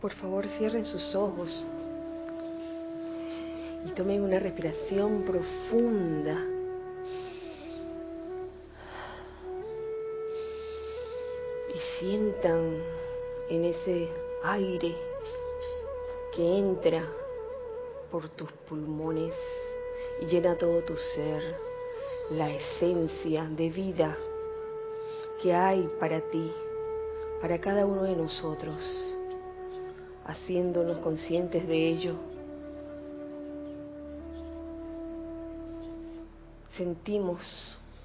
Por favor, cierren sus ojos y tomen una respiración profunda. Y sientan en ese aire que entra por tus pulmones y llena todo tu ser, la esencia de vida que hay para ti, para cada uno de nosotros, haciéndonos conscientes de ello. Sentimos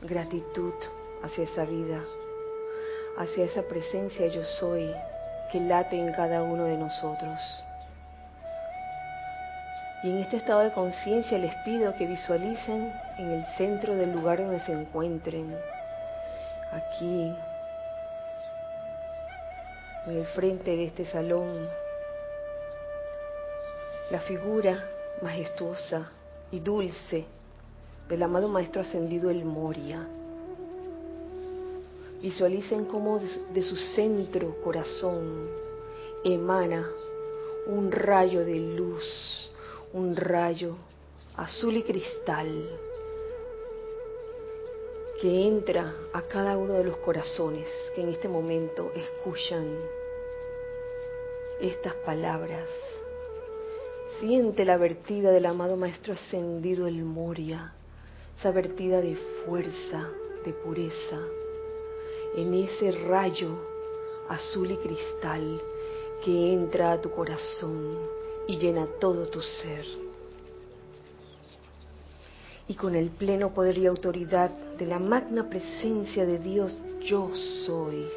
gratitud hacia esa vida, hacia esa presencia yo soy que late en cada uno de nosotros. Y en este estado de conciencia les pido que visualicen en el centro del lugar donde se encuentren, aquí, en el frente de este salón, la figura majestuosa y dulce del amado Maestro Ascendido El Moria. Visualicen cómo de su centro corazón emana un rayo de luz, un rayo azul y cristal que entra a cada uno de los corazones que en este momento escuchan estas palabras. Siente la vertida del amado Maestro Ascendido El Moria, esa vertida de fuerza, de pureza, en ese rayo azul y cristal que entra a tu corazón y llena todo tu ser. Y con el pleno poder y autoridad de la magna presencia de Dios yo soy,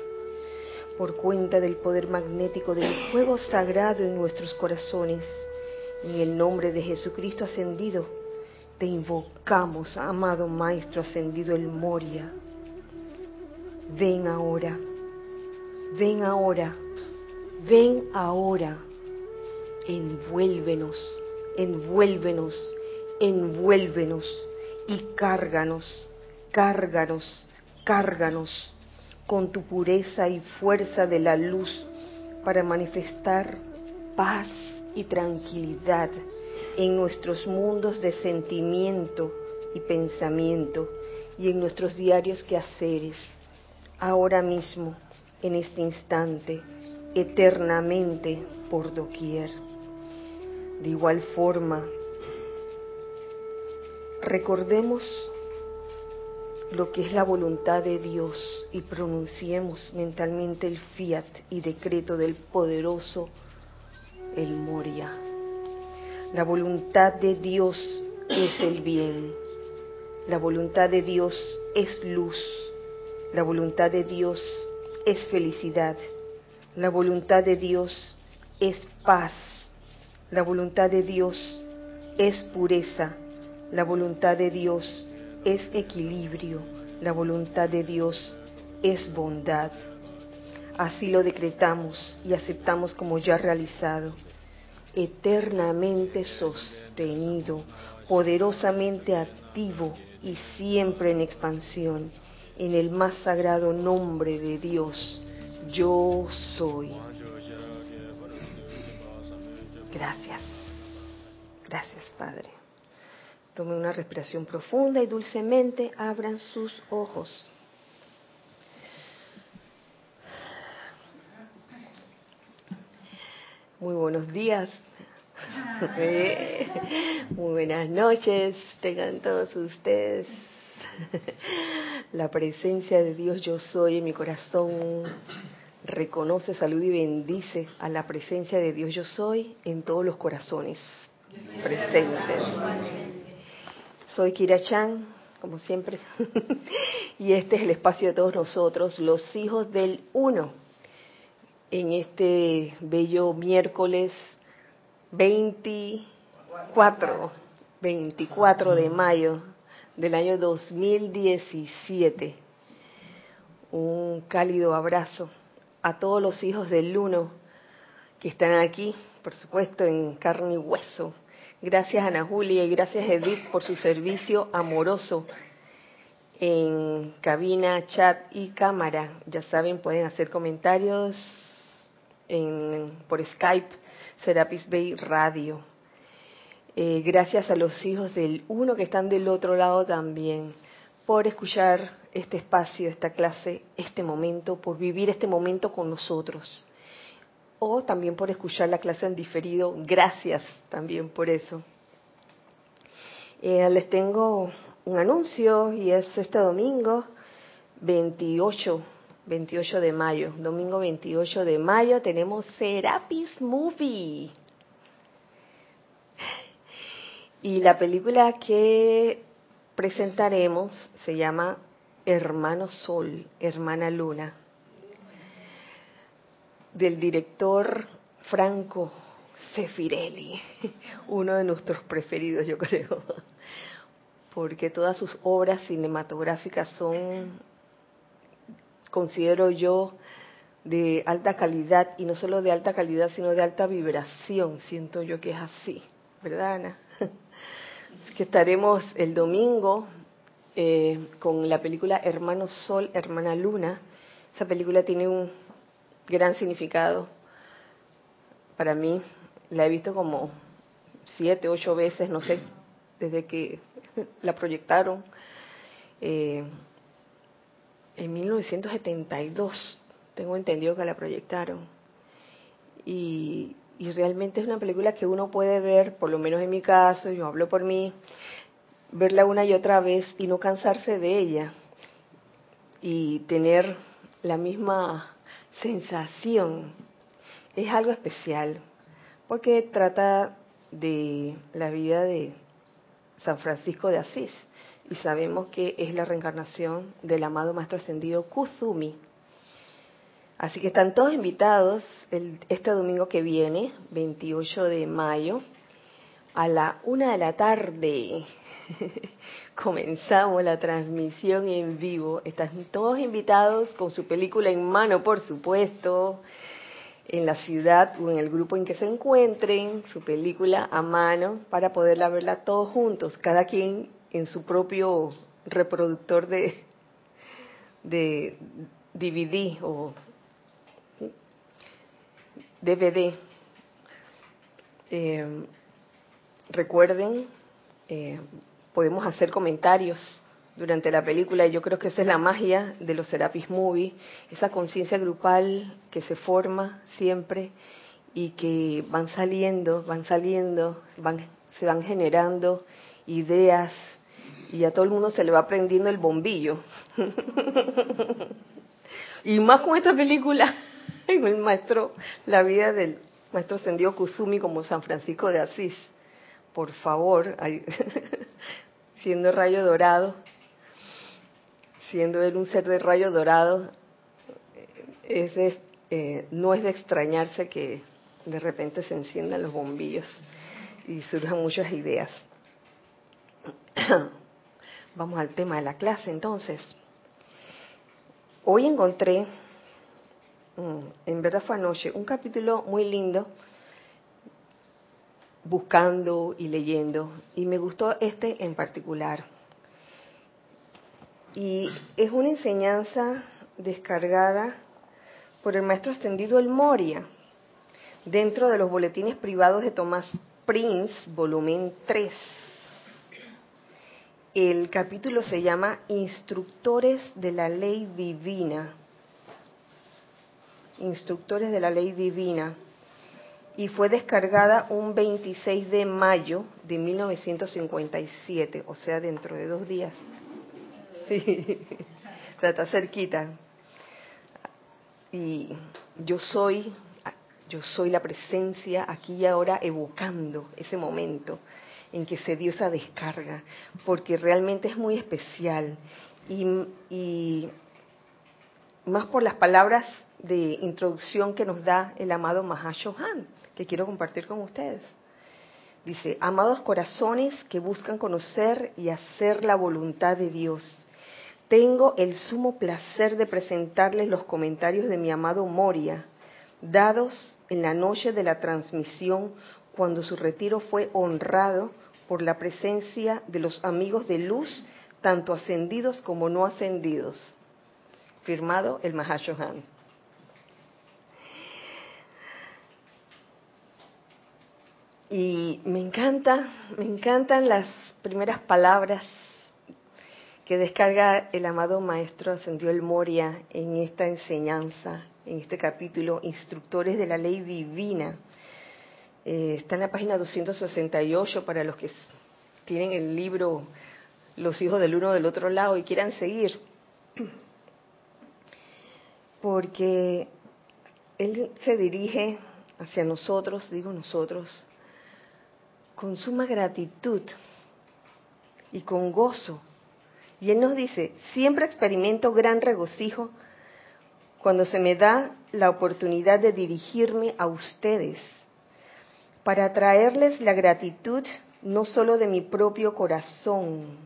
por cuenta del poder magnético del fuego sagrado en nuestros corazones, en el nombre de Jesucristo ascendido, te invocamos, amado Maestro ascendido el Moria. Ven ahora, ven ahora, ven ahora, envuélvenos, envuélvenos envuélvenos y cárganos, cárganos, cárganos con tu pureza y fuerza de la luz para manifestar paz y tranquilidad en nuestros mundos de sentimiento y pensamiento y en nuestros diarios quehaceres, ahora mismo, en este instante, eternamente, por doquier. De igual forma, recordemos lo que es la voluntad de Dios y pronunciemos mentalmente el fiat y decreto del poderoso el Moria. La voluntad de Dios es el bien. La voluntad de Dios es luz. La voluntad de Dios es felicidad. La voluntad de Dios es paz. La voluntad de Dios es pureza. La voluntad de Dios es equilibrio, la voluntad de Dios es bondad. Así lo decretamos y aceptamos como ya realizado, eternamente sostenido, poderosamente activo y siempre en expansión, en el más sagrado nombre de Dios, yo soy. Gracias. Gracias, Padre. Tomen una respiración profunda y dulcemente abran sus ojos. Muy buenos días. Muy buenas noches. Tengan todos ustedes. La presencia de Dios yo soy en mi corazón reconoce, salud y bendice a la presencia de Dios yo soy en todos los corazones presentes. Soy Kira Chan, como siempre, y este es el espacio de todos nosotros, los hijos del uno, en este bello miércoles 24, 24 de mayo del año 2017. Un cálido abrazo a todos los hijos del uno que están aquí, por supuesto, en carne y hueso Gracias Ana Julia y gracias Edith por su servicio amoroso en cabina, chat y cámara. Ya saben, pueden hacer comentarios por Skype, Serapis Bay Radio. Eh, gracias a los hijos del uno que están del otro lado también, por escuchar este espacio, esta clase, este momento, por vivir este momento con nosotros. O también por escuchar la clase en diferido. Gracias también por eso. Eh, les tengo un anuncio y es este domingo 28 28 de mayo, domingo 28 de mayo, tenemos Serapis Movie. Y la película que presentaremos se llama Hermano Sol, Hermana Luna, del director Franco Sefirelli, uno de nuestros preferidos, yo creo, porque todas sus obras cinematográficas son considero yo de alta calidad y no solo de alta calidad sino de alta vibración siento yo que es así verdad Ana que estaremos el domingo eh, con la película Hermano Sol Hermana Luna. Esa película tiene un gran significado para mí. La he visto como siete ocho veces no sé desde que la proyectaron. Eh, en 1972, tengo entendido que la proyectaron. Y, realmente es una película que uno puede ver, por lo menos en mi caso, yo hablo por mí, verla una y otra vez y no cansarse de ella y tener la misma sensación. Es algo especial porque trata de la vida de San Francisco de Asís y sabemos que es la reencarnación del amado Maestro Ascendido Kuzumi. Así que están todos invitados este domingo que viene, 28 de mayo, a la una de la tarde. Comenzamos la transmisión en vivo. Están todos invitados con su película en mano, por supuesto, en la ciudad o en el grupo en que se encuentren, su película a mano, para poderla verla todos juntos, cada quien en su propio reproductor de, de DVD o DVD. Eh, recuerden, eh, podemos hacer comentarios durante la película y yo creo que esa es la magia de los Serapis Movie, esa conciencia grupal que se forma siempre y que van saliendo, van saliendo, van, se van generando ideas, y a todo el mundo se le va prendiendo el bombillo. y más con esta película, el maestro, la vida del maestro Sendio Kusumi como San Francisco de Asís. Por favor, siendo rayo dorado, siendo él un ser de rayo dorado, es eh, no es de extrañarse que de repente se enciendan los bombillos y surjan muchas ideas. Vamos al tema de la clase entonces. Hoy encontré, mm, en verdad fue anoche, un capítulo muy lindo, buscando y leyendo, y me gustó este en particular. Y es una enseñanza descargada por el maestro extendido El Moria, dentro de los boletines privados de Tomás Prince, volumen 3 el capítulo se llama Instructores de la Ley Divina. Instructores de la Ley Divina. Y fue descargada un 26 de mayo de 1957, o sea, dentro de dos días. Sí, está cerquita. Y yo soy, yo soy la presencia aquí y ahora evocando ese momento en que se dio esa descarga, porque realmente es muy especial y, más por las palabras de introducción que nos da el amado Mahashohan, que quiero compartir con ustedes. Dice, amados corazones que buscan conocer y hacer la voluntad de Dios, tengo el sumo placer de presentarles los comentarios de mi amado Moria, dados en la noche de la transmisión cuando su retiro fue honrado por la presencia de los amigos de luz, tanto ascendidos como no ascendidos. Firmado el Mahashohan. Y me encanta, me encantan las primeras palabras que descarga el amado maestro Ascendió el Moria en esta enseñanza, en este capítulo, Instructores de la Ley Divina. Eh, está en la página 268 para los que tienen el libro Los hijos del uno del otro lado y quieran seguir. Porque Él se dirige hacia nosotros, digo nosotros, con suma gratitud y con gozo. Y Él nos dice, siempre experimento gran regocijo cuando se me da la oportunidad de dirigirme a ustedes para traerles la gratitud no solo de mi propio corazón,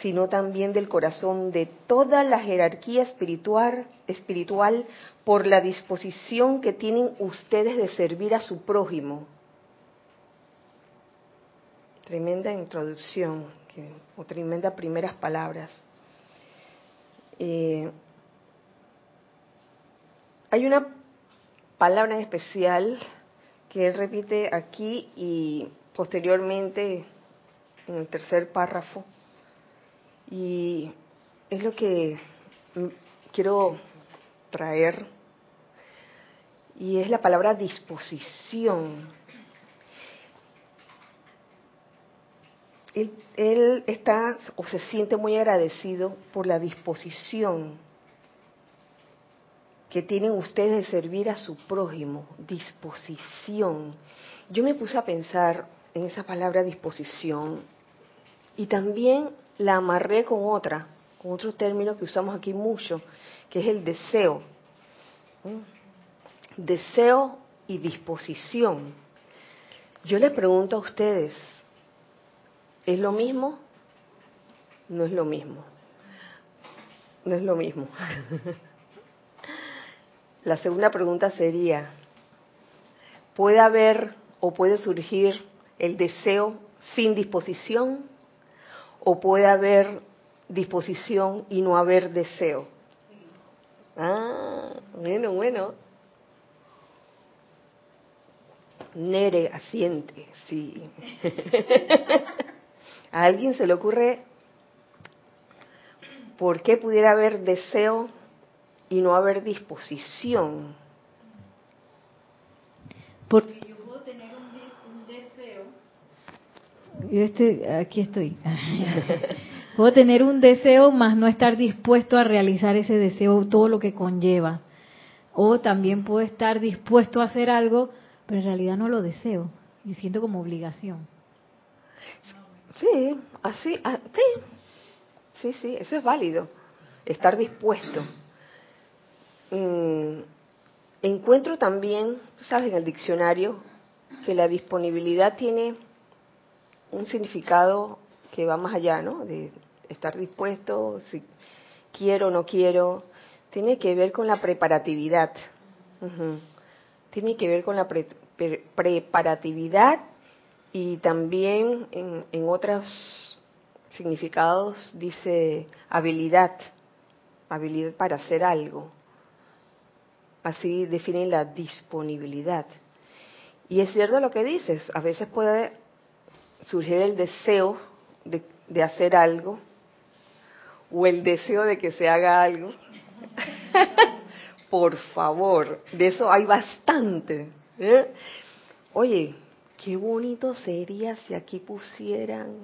sino también del corazón de toda la jerarquía espiritual, espiritual por la disposición que tienen ustedes de servir a su prójimo. Tremenda introducción, o tremenda primeras palabras. Eh, hay una palabra en especial que él repite aquí y posteriormente en el tercer párrafo. Y es lo que quiero traer. Y es la palabra disposición. Él, él, está o se siente muy agradecido por la disposición que tienen ustedes de servir a su prójimo, disposición. Yo me puse a pensar en esa palabra disposición y también la amarré con otra, con otro término que usamos aquí mucho, que es el deseo. Deseo y disposición. Yo les pregunto a ustedes, ¿es lo mismo? No es lo mismo. No es lo mismo. La segunda pregunta sería, ¿puede haber o puede surgir el deseo sin disposición? ¿O puede haber disposición y no haber deseo? Ah, bueno, bueno. Nere asiente, sí. ¿A alguien se le ocurre por qué pudiera haber deseo y no haber disposición. Porque yo puedo tener un, deseo. Yo estoy, aquí estoy. puedo tener un deseo, más no estar dispuesto a realizar ese deseo, todo lo que conlleva. O también puedo estar dispuesto a hacer algo, pero en realidad no lo deseo y siento como obligación. Sí, así, ah, sí, sí, sí, eso es válido, estar dispuesto. Mm, encuentro también, tú sabes, en el diccionario, que la disponibilidad tiene un significado que va más allá, ¿no? De estar dispuesto, si quiero o no quiero, tiene que ver con la preparatividad. Tiene que ver con la preparatividad y también en, en otros significados dice habilidad, habilidad para hacer algo. Así definen la disponibilidad. Y es cierto lo que dices, a veces puede surgir el deseo de, hacer algo o el deseo de que se haga algo. Por favor, de eso hay bastante. ¿eh? Oye, qué bonito sería si aquí pusieran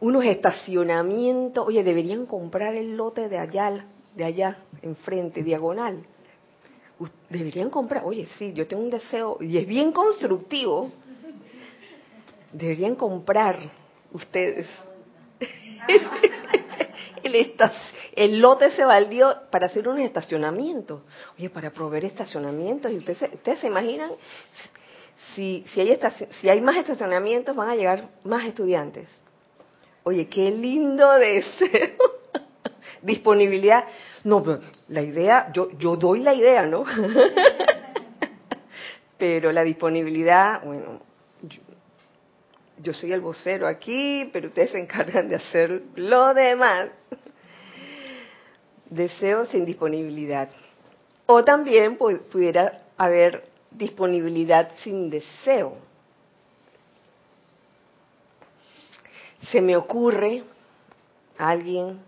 unos estacionamientos. Oye, deberían comprar el lote de allá de allá, enfrente, diagonal. Deberían comprar, oye, sí, yo tengo un deseo y es bien constructivo. Deberían comprar ustedes el, el lote se valió para hacer un estacionamiento. Oye, para proveer estacionamientos. Y ustedes, ustedes se imaginan, si, si, hay si hay más estacionamientos, van a llegar más estudiantes. Oye, qué lindo deseo disponibilidad. No, la idea, yo, yo doy la idea, ¿no? pero la disponibilidad, bueno, yo, soy el vocero aquí, pero ustedes se encargan de hacer lo demás. Deseo sin disponibilidad. O también pudiera haber disponibilidad sin deseo. Se me ocurre alguien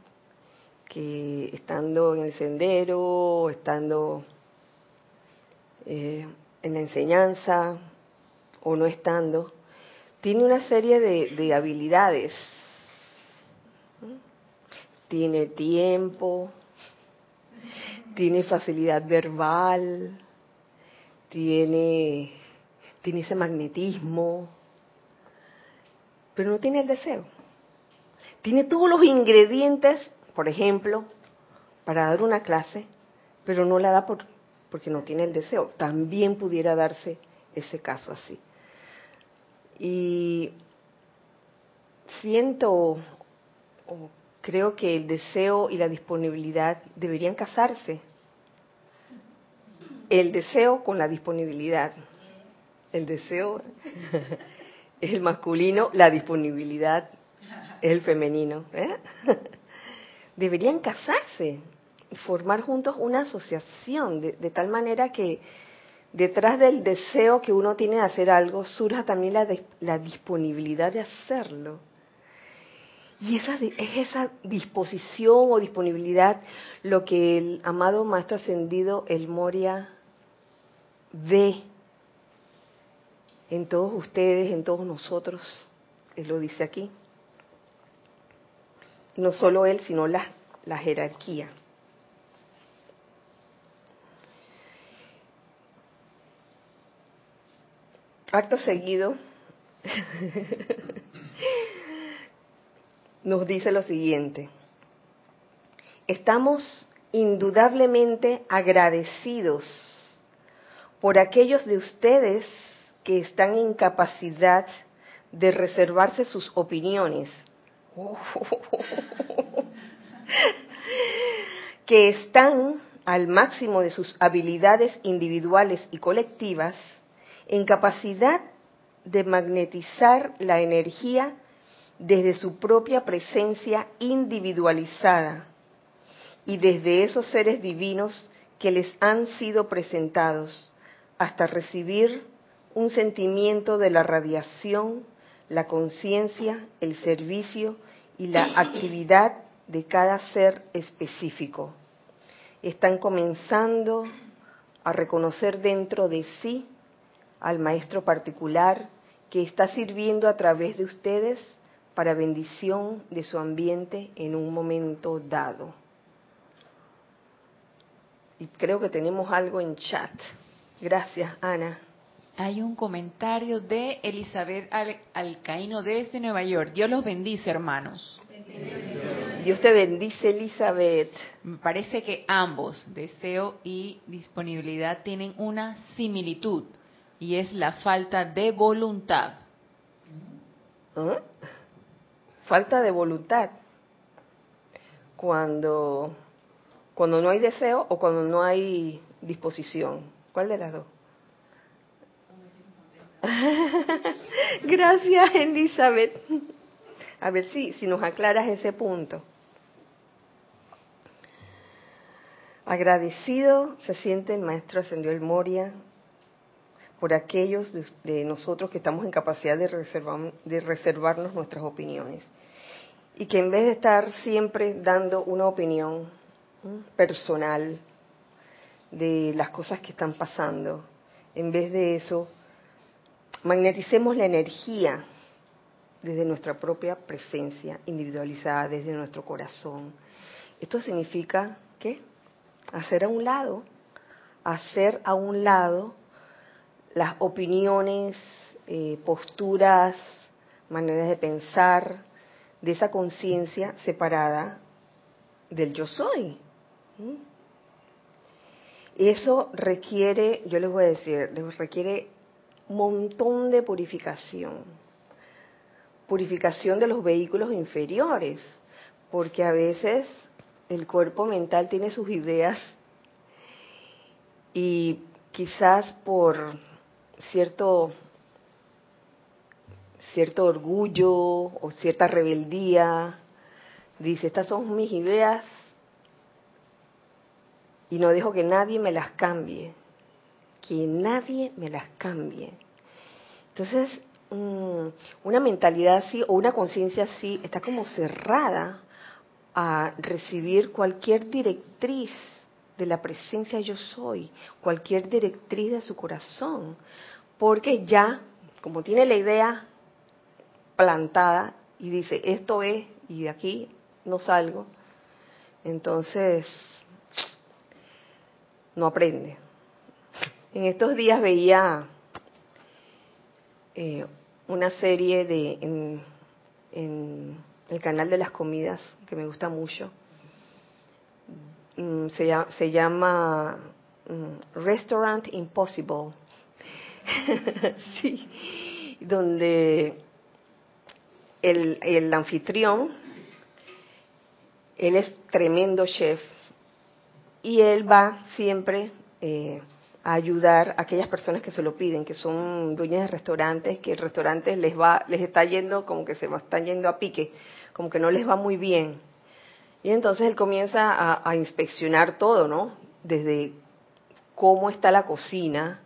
estando en el sendero, estando eh, en la enseñanza o no estando, tiene una serie de, habilidades. Tiene tiempo, tiene facilidad verbal, tiene, tiene ese magnetismo, pero no tiene el deseo. Tiene todos los ingredientes, por ejemplo, para dar una clase, pero no la da por, porque no tiene el deseo. También pudiera darse ese caso así. Y siento o creo que el deseo y la disponibilidad deberían casarse. El deseo con la disponibilidad. El deseo es el masculino, la disponibilidad es el femenino. ¿eh? Deberían casarse, formar juntos una asociación, de, tal manera que detrás del deseo que uno tiene de hacer algo surja también la, la disponibilidad de hacerlo. Y esa, es esa disposición o disponibilidad lo que el amado Maestro Ascendido, el Moria, ve en todos ustedes, en todos nosotros, él lo dice aquí. No solo él, sino la, la jerarquía. Acto seguido, nos dice lo siguiente. Estamos indudablemente agradecidos por aquellos de ustedes que están en capacidad de reservarse sus opiniones, que están al máximo de sus habilidades individuales y colectivas, en capacidad de magnetizar la energía desde su propia presencia individualizada y desde esos seres divinos que les han sido presentados hasta recibir un sentimiento de la radiación, la conciencia, el servicio y la actividad de cada ser específico. Están comenzando a reconocer dentro de sí al maestro particular que está sirviendo a través de ustedes para bendición de su ambiente en un momento dado. Y creo que tenemos algo en chat. Gracias, Ana. Hay un comentario de Elizabeth Alcaíno desde Nueva York. Dios los bendice, hermanos. Dios te bendice, Elizabeth. Me parece que ambos, deseo y disponibilidad, tienen una similitud y es la falta de voluntad. ¿Ah? Falta de voluntad. Cuando, cuando no hay deseo o cuando no hay disposición. ¿Cuál de las dos? Gracias, Elizabeth. A ver si, si nos aclaras ese punto. Agradecido se siente el maestro Ascendió el Moria por aquellos de, nosotros que estamos en capacidad de, reservar, de reservarnos nuestras opiniones. Y que en vez de estar siempre dando una opinión personal de las cosas que están pasando, en vez de eso, magneticemos la energía desde nuestra propia presencia individualizada, desde nuestro corazón. Esto significa, ¿qué? Hacer a un lado, hacer a un lado las opiniones, eh, posturas, maneras de pensar, de esa conciencia separada del yo soy. Eso requiere, yo les voy a decir, requiere montón de purificación. Purificación de los vehículos inferiores, porque a veces el cuerpo mental tiene sus ideas y quizás por cierto cierto orgullo o cierta rebeldía, dice, estas son mis ideas y no dejo que nadie me las cambie. Que nadie me las cambie. Entonces, mm, una mentalidad así o una conciencia así está como cerrada a recibir cualquier directriz de la presencia yo soy, cualquier directriz de su corazón, porque ya, como tiene la idea plantada y dice, esto es, y de aquí no salgo, entonces no aprende. En estos días veía eh, una serie de en, el canal de las comidas que me gusta mucho. Mm, se, llama, se llama mm, Restaurant Impossible. sí, donde el, el anfitrión, él es tremendo chef y él va siempre eh, a ayudar a aquellas personas que se lo piden, que son dueñas de restaurantes, que el restaurante les va, les está yendo como que se están yendo a pique, como que no les va muy bien. Y entonces él comienza a, a inspeccionar todo, ¿no? Desde cómo está la cocina,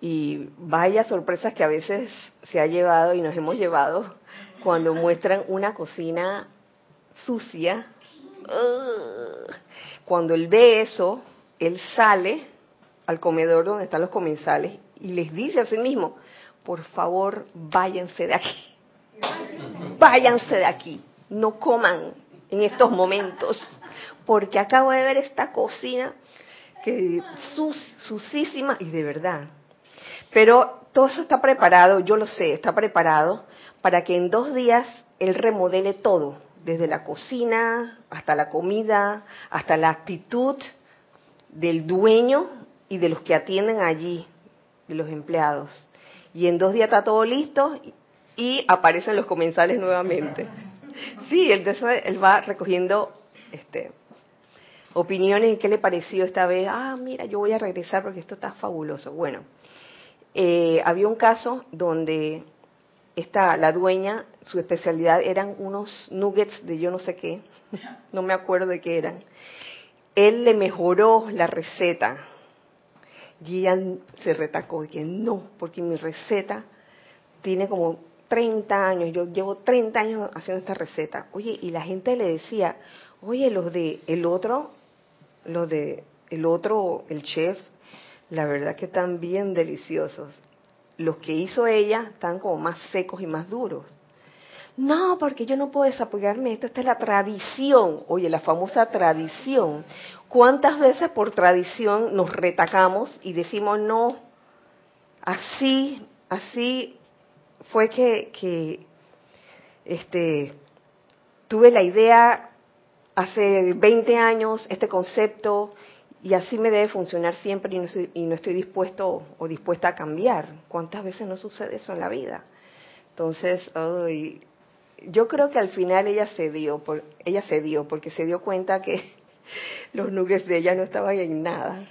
y vaya sorpresas que a veces se ha llevado y nos hemos llevado cuando muestran una cocina sucia, cuando él ve eso, él sale al comedor donde están los comensales y les dice a sí mismo, por favor, váyanse de aquí. Váyanse de aquí. No coman en estos momentos, porque acabo de ver esta cocina que sus, susísima y de verdad. Pero todo eso está preparado, yo lo sé, está preparado para que en dos días él remodele todo desde la cocina hasta la comida, hasta la actitud del dueño y de los que atienden allí, de los empleados. Y en dos días está todo listo y aparecen los comensales nuevamente. Sí, entonces él va recogiendo este, opiniones y qué le pareció esta vez. Ah, mira, yo voy a regresar porque esto está fabuloso. Bueno, eh, había un caso donde esta, la dueña, su especialidad eran unos nuggets de yo no sé qué, no me acuerdo de qué eran. Él le mejoró la receta. Y ella se retacó, que no, porque mi receta tiene como 30 años, yo llevo 30 años haciendo esta receta. Oye, y la gente le decía, oye, los de el otro, los de el otro, el chef, la verdad que están bien deliciosos los que hizo ella están como más secos y más duros. No, porque yo no puedo desapoyarme, esta es la tradición. Oye, la famosa tradición. ¿Cuántas veces por tradición nos retacamos y decimos, no, así, así fue que, que este, tuve la idea hace 20 años, este concepto, y así me debe funcionar siempre y no, estoy, dispuesto o dispuesta a cambiar. ¿Cuántas veces no sucede eso en la vida? Entonces, yo creo que al final ella cedió, por, ella cedió porque se dio cuenta que los nuggets de ella no estaban en nada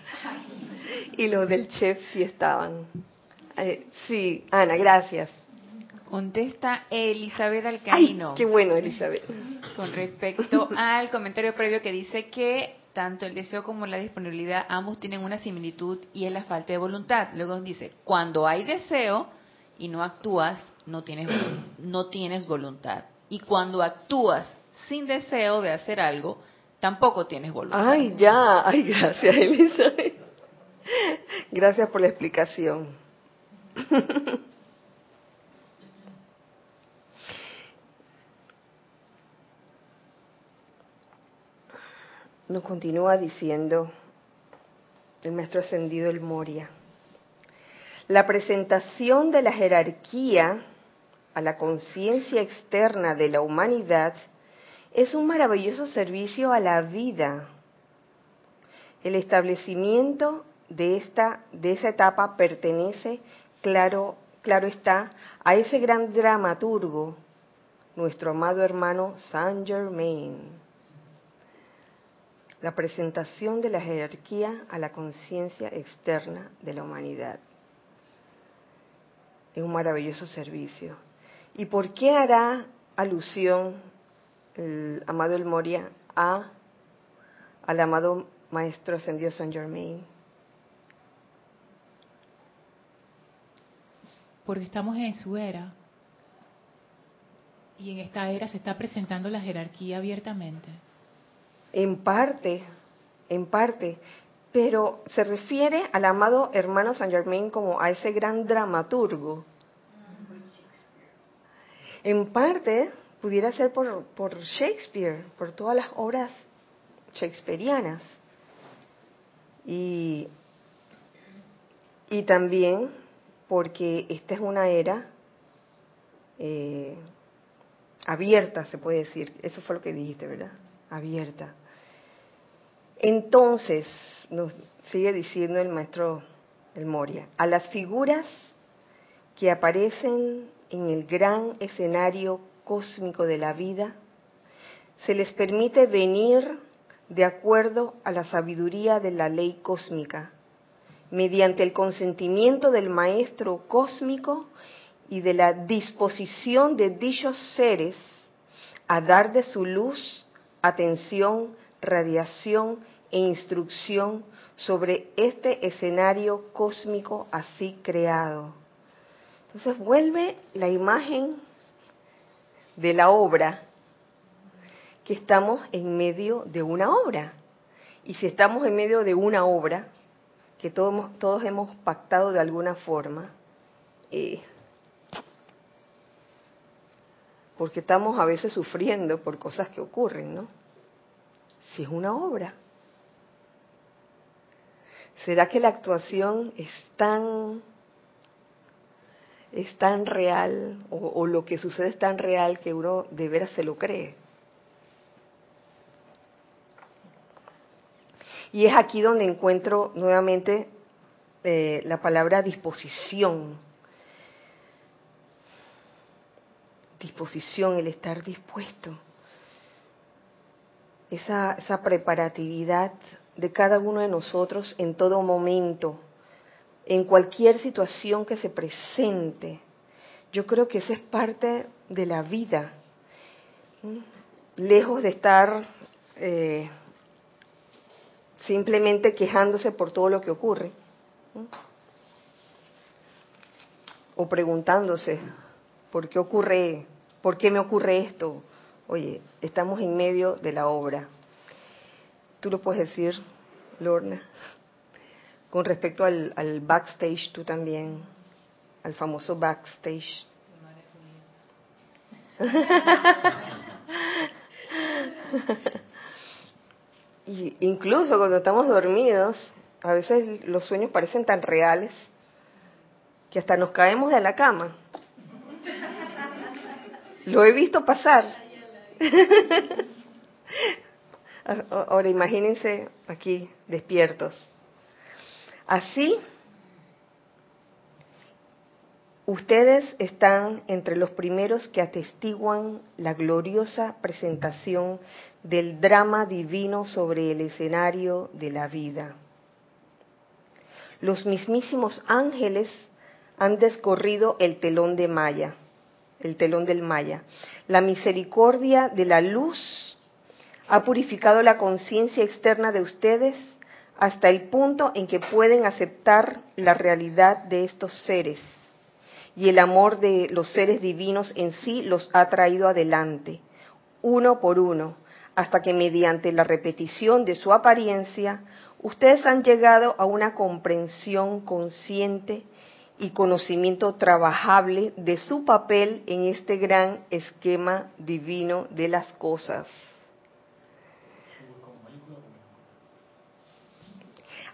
y los del chef sí estaban. Eh, sí, Ana, gracias. Contesta Elizabeth Alcaíno. qué bueno, Elizabeth. Con respecto al comentario previo que dice que tanto el deseo como la disponibilidad, ambos tienen una similitud y es la falta de voluntad. Luego dice, cuando hay deseo y no actúas, no tienes, no tienes voluntad. Y cuando actúas sin deseo de hacer algo, tampoco tienes voluntad. Ay, ya, ay, gracias, Elizabeth. Gracias por la explicación. Nos continúa diciendo el maestro ascendido el Moria. La presentación de la jerarquía a la conciencia externa de la humanidad es un maravilloso servicio a la vida. El establecimiento de esta de esa etapa pertenece, claro, claro está, a ese gran dramaturgo, nuestro amado hermano Saint Germain la presentación de la jerarquía a la conciencia externa de la humanidad. Es un maravilloso servicio. ¿Y por qué hará alusión el amado El Moria a, al amado Maestro Ascendido Saint Germain? Porque estamos en su era. Y en esta era se está presentando la jerarquía abiertamente. En parte, en parte. Pero se refiere al amado hermano Saint Germain como a ese gran dramaturgo. En parte pudiera ser por, por Shakespeare, por todas las obras shakespearianas. Y, y también porque esta es una era eh, abierta, se puede decir. Eso fue lo que dijiste, ¿verdad? Abierta. Entonces, nos sigue diciendo el maestro del Moria, a las figuras que aparecen en el gran escenario cósmico de la vida, se les permite venir de acuerdo a la sabiduría de la ley cósmica, mediante el consentimiento del Maestro cósmico y de la disposición de dichos seres a dar de su luz, atención, radiación e instrucción sobre este escenario cósmico así creado. Entonces vuelve la imagen de la obra, que estamos en medio de una obra. Y si estamos en medio de una obra, que todos, hemos pactado de alguna forma, eh, porque estamos a veces sufriendo por cosas que ocurren, ¿no? Si es una obra. ¿Será que la actuación es tan, es tan real o, lo que sucede es tan real que uno de veras se lo cree? Y es aquí donde encuentro nuevamente eh, la palabra disposición. Disposición, el estar dispuesto. Esa, esa preparatividad de cada uno de nosotros en todo momento, en cualquier situación que se presente. Yo creo que eso es parte de la vida. Lejos de estar eh, simplemente quejándose por todo lo que ocurre. O preguntándose, ¿por qué ocurre, por qué me ocurre esto? Oye, estamos en medio de la obra. Tú lo puedes decir, Lorna. Con respecto al, al backstage, tú también, al famoso backstage. y incluso cuando estamos dormidos, a veces los sueños parecen tan reales que hasta nos caemos de la cama. Lo he visto pasar. Ahora imagínense aquí despiertos. Así, ustedes están entre los primeros que atestiguan la gloriosa presentación del drama divino sobre el escenario de la vida. Los mismísimos ángeles han descorrido el telón de Maya, el telón del Maya. La misericordia de la luz ha purificado la conciencia externa de ustedes hasta el punto en que pueden aceptar la realidad de estos seres. Y el amor de los seres divinos en sí los ha traído adelante, uno por uno, hasta que mediante la repetición de su apariencia, ustedes han llegado a una comprensión consciente y conocimiento trabajable de su papel en este gran esquema divino de las cosas.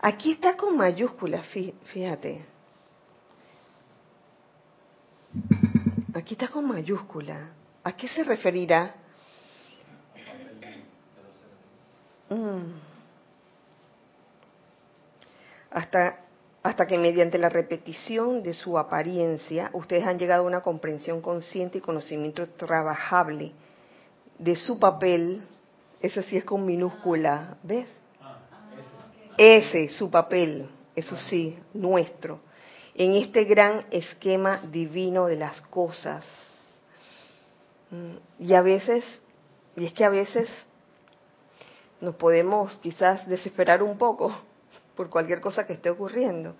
Aquí está con mayúsculas, fíjate. Aquí está con mayúscula. ¿A qué se referirá? Mm. Hasta, hasta que mediante la repetición de su apariencia ustedes han llegado a una comprensión consciente y conocimiento trabajable de su papel, eso sí es con minúscula, ¿ves? Ese, su papel, eso sí, nuestro, en este gran esquema divino de las cosas. Mm, y a veces, y es que a veces nos podemos quizás desesperar un poco por cualquier cosa que esté ocurriendo,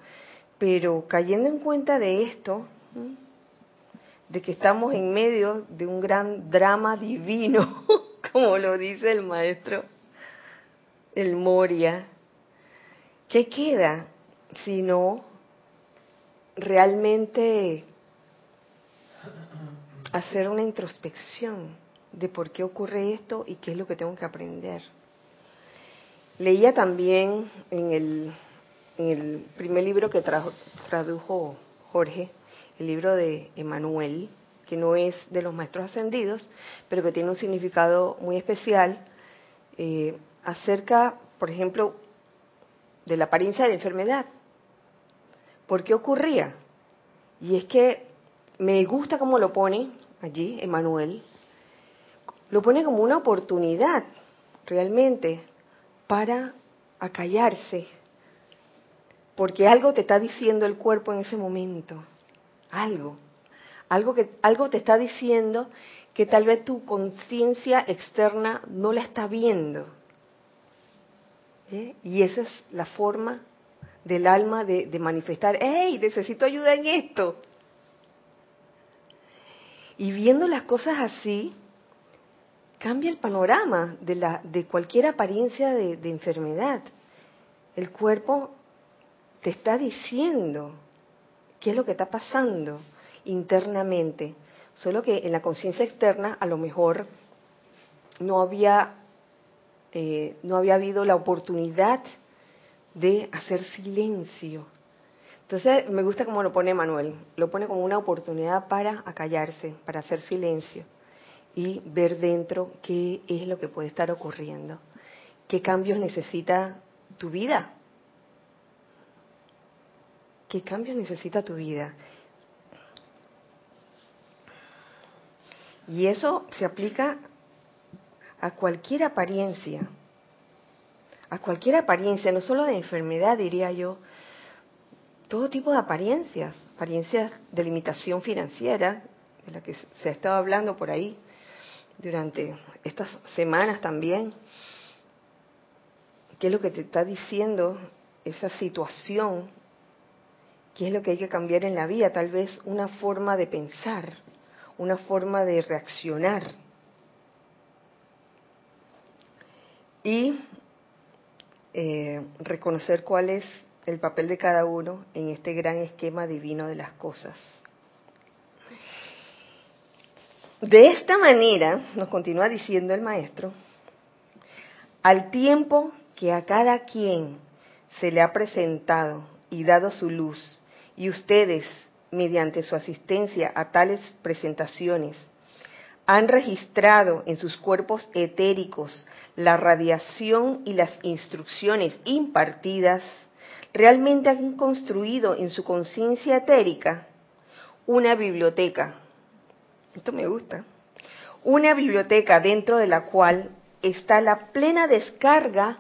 pero cayendo en cuenta de esto, mm, de que estamos en medio de un gran drama divino, como lo dice el maestro el Moria. ¿Qué queda si no realmente hacer una introspección de por qué ocurre esto y qué es lo que tengo que aprender? Leía también en el, primer libro que tradujo Jorge, el libro de Emanuel, que no es de los maestros ascendidos, pero que tiene un significado muy especial, eh, acerca, por ejemplo, de la apariencia de enfermedad. ¿Por qué ocurría? Y es que me gusta cómo lo pone allí, Emanuel, lo pone como una oportunidad realmente para acallarse, porque algo te está diciendo el cuerpo en ese momento algo, algo que algo te está diciendo que tal vez tu conciencia externa no la está viendo. Y esa es la forma del alma de, manifestar, ¡hey, necesito ayuda en esto! Y viendo las cosas así, cambia el panorama de, la, de cualquier apariencia de enfermedad. El cuerpo te está diciendo, qué es lo que está pasando internamente. Solo que en la conciencia externa a lo mejor no había, eh, no había habido la oportunidad de hacer silencio. Entonces me gusta como lo pone Manuel, lo pone como una oportunidad para acallarse, para hacer silencio y ver dentro qué es lo que puede estar ocurriendo, qué cambios necesita tu vida, ¿Qué cambios necesita tu vida? Y eso se aplica a cualquier apariencia, a cualquier apariencia, no solo de enfermedad, diría yo, todo tipo de apariencias, apariencias de limitación financiera, de la que se ha estado hablando por ahí durante estas semanas también. ¿Qué es lo que te está diciendo esa situación qué es lo que hay que cambiar en la vida, tal vez una forma de pensar, una forma de reaccionar. Y eh, reconocer cuál es el papel de cada uno en este gran esquema divino de las cosas. De esta manera, nos continúa diciendo el maestro, al tiempo que a cada quien se le ha presentado y dado su luz y ustedes, mediante su asistencia a tales presentaciones, han registrado en sus cuerpos etéricos la radiación y las instrucciones impartidas, realmente han construido en su conciencia etérica una biblioteca. Esto me gusta. Una biblioteca dentro de la cual está la plena descarga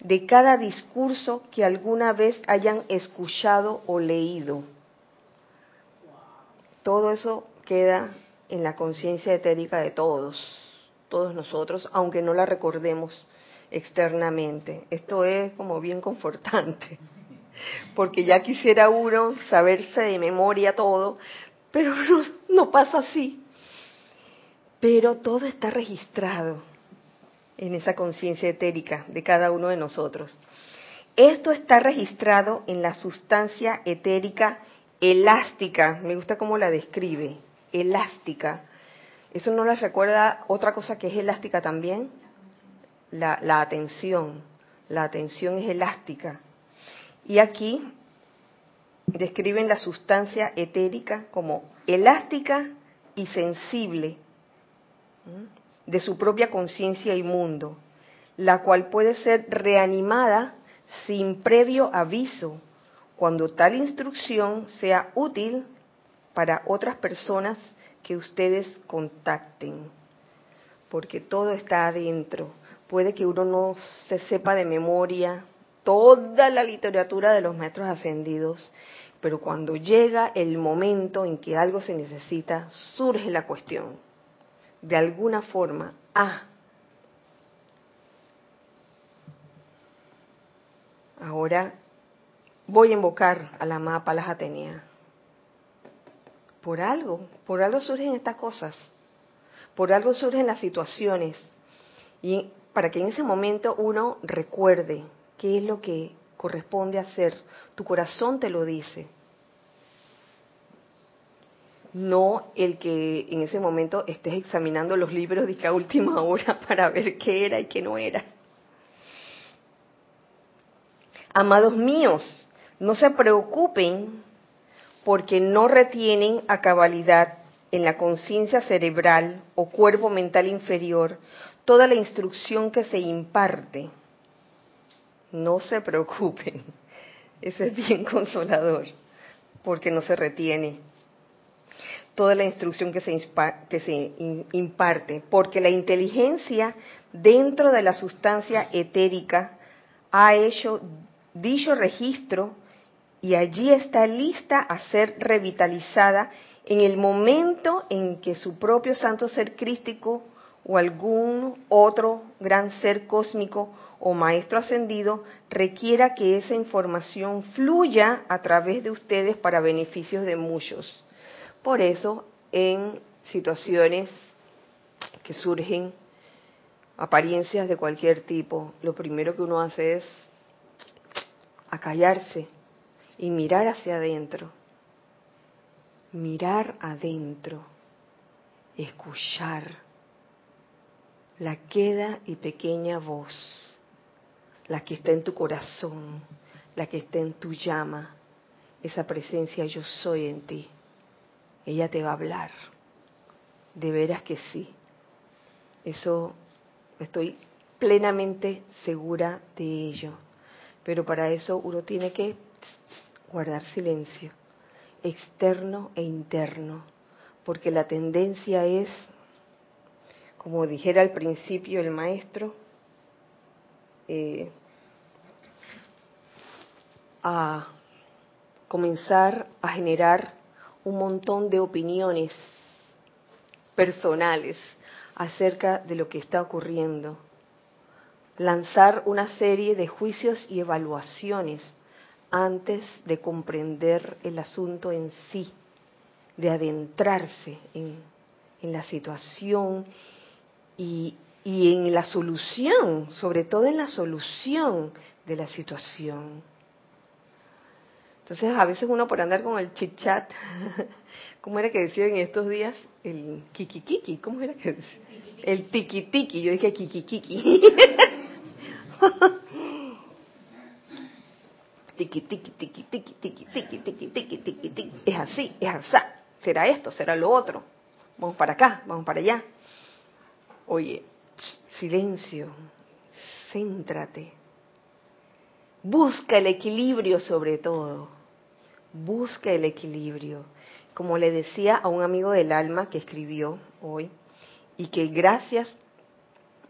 de cada discurso que alguna vez hayan escuchado o leído. Todo eso queda en la conciencia etérica de todos, todos nosotros, aunque no la recordemos externamente. Esto es como bien confortante, porque ya quisiera uno saberse de memoria todo, pero no, pasa así. Pero todo está registrado en esa conciencia etérica de cada uno de nosotros. Esto está registrado en la sustancia etérica elástica, me gusta cómo la describe, elástica. ¿Eso no les recuerda otra cosa que es elástica también? La, la atención. La atención es elástica. Y aquí describen la sustancia etérica como elástica y sensible de su propia conciencia y mundo, la cual puede ser reanimada sin previo aviso cuando tal instrucción sea útil para otras personas que ustedes contacten, porque todo está adentro. Puede que uno no se sepa de memoria toda la literatura de los maestros ascendidos, pero cuando llega el momento en que algo se necesita, surge la cuestión de alguna forma, ah, ahora voy a invocar a la mapa, las Atenea, por algo, por algo surgen estas cosas, por algo surgen las situaciones. Y para que en ese momento uno recuerde qué es lo que corresponde hacer, tu corazón te lo dice. No el que en ese momento estés examinando los libros de cada última hora para ver qué era y qué no era. Amados míos, no se preocupen porque no retienen a cabalidad en la conciencia cerebral o cuerpo mental inferior toda la instrucción que se imparte. No se preocupen, eso es bien consolador, porque no se retiene toda la instrucción que se, que se imparte, porque la inteligencia dentro de la sustancia etérica ha hecho dicho registro y allí está lista a ser revitalizada en el momento en que su propio santo ser crístico o algún otro gran ser cósmico o maestro ascendido requiera que esa información fluya a través de ustedes para beneficios de muchos. Por eso, en situaciones que surgen apariencias de cualquier tipo, lo primero que uno hace es acallarse y mirar hacia adentro. Mirar adentro, escuchar la queda y pequeña voz, la que está en tu corazón, la que está en tu llama, esa presencia yo soy en ti. Ella te va a hablar. De veras que sí. Eso estoy plenamente segura de ello. Pero para eso uno tiene que guardar silencio, externo e interno, porque la tendencia es, como dijera al principio el maestro, eh, a comenzar a generar un montón de opiniones personales acerca de lo que está ocurriendo. Lanzar una serie de juicios y evaluaciones antes de comprender el asunto en sí, de adentrarse en, la situación y, en la solución, sobre todo en la solución de la situación. Entonces, a veces uno por andar con el chit chat, ¿cómo era que decía en estos días? El kikikiki, ¿cómo era que decía? El tiki tiki, yo dije kikikiki. tiki, tiki, tiki, tiki, tiki, tiki, tiki, tiki, tiki, tiki. Es así, es así. Será esto, será lo otro. Vamos para acá, vamos para allá. Oye, silencio, céntrate. Busca el equilibrio sobre todo. Busca el equilibrio. Como le decía a un amigo del alma que escribió hoy, y que gracias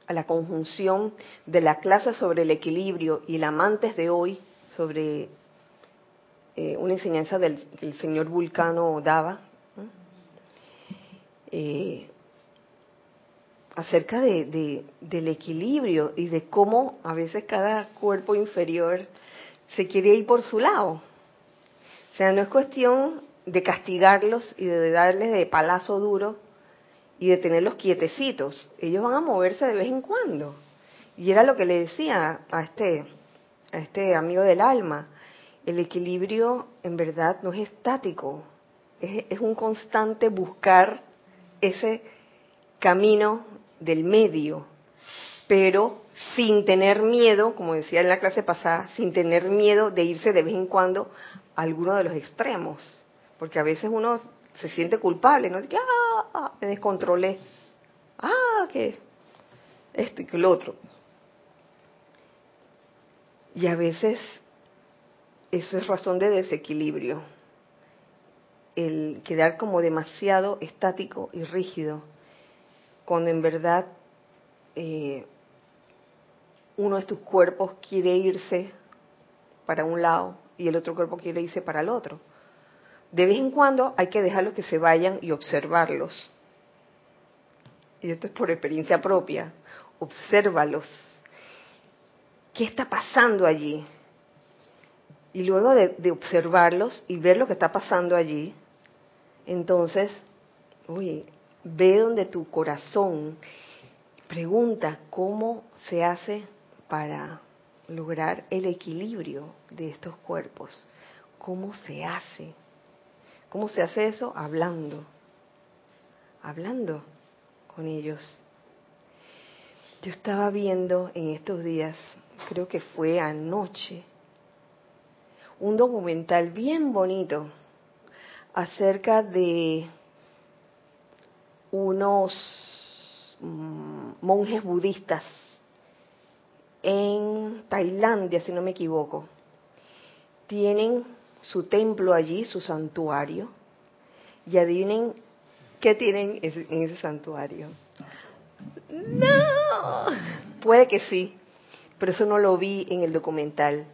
a la conjunción de la clase sobre el equilibrio y el amantes de hoy sobre eh, una enseñanza del señor Vulcano daba eh, acerca de, del equilibrio y de cómo a veces cada cuerpo inferior se quiere ir por su lado. O sea, no es cuestión de castigarlos y de darles de palazo duro y de tenerlos quietecitos. Ellos van a moverse de vez en cuando. Y era lo que le decía a este, a este amigo del alma. El equilibrio en verdad no es estático, es, es un constante buscar ese camino del medio, pero sin tener miedo, como decía en la clase pasada, sin tener miedo de irse de vez en cuando a alguno de los extremos, porque a veces uno se siente culpable, ¿no? que, ah, me descontrolé, ah, que esto y que lo otro. Y a veces eso es razón de desequilibrio, el quedar como demasiado estático y rígido, cuando en verdad eh, uno de tus cuerpos quiere irse para un lado y el otro cuerpo quiere irse para el otro de vez en cuando hay que dejarlos que se vayan y observarlos. Y esto es por experiencia propia. Obsérvalos. ¿Qué está pasando allí? Y luego de, observarlos y ver lo que está pasando allí, Entonces, oye, ve donde tu corazón pregunta cómo se hace para lograr el equilibrio de estos cuerpos. ¿Cómo se hace? ¿Cómo se hace eso? Hablando. Hablando con ellos. Yo estaba viendo en estos días, creo que fue anoche, un documental bien bonito acerca de unos mm, monjes budistas en Tailandia, si no me equivoco. Tienen su templo allí, su santuario, y adivinen qué tienen en ese santuario. No, puede que sí, pero eso no lo vi en el documental.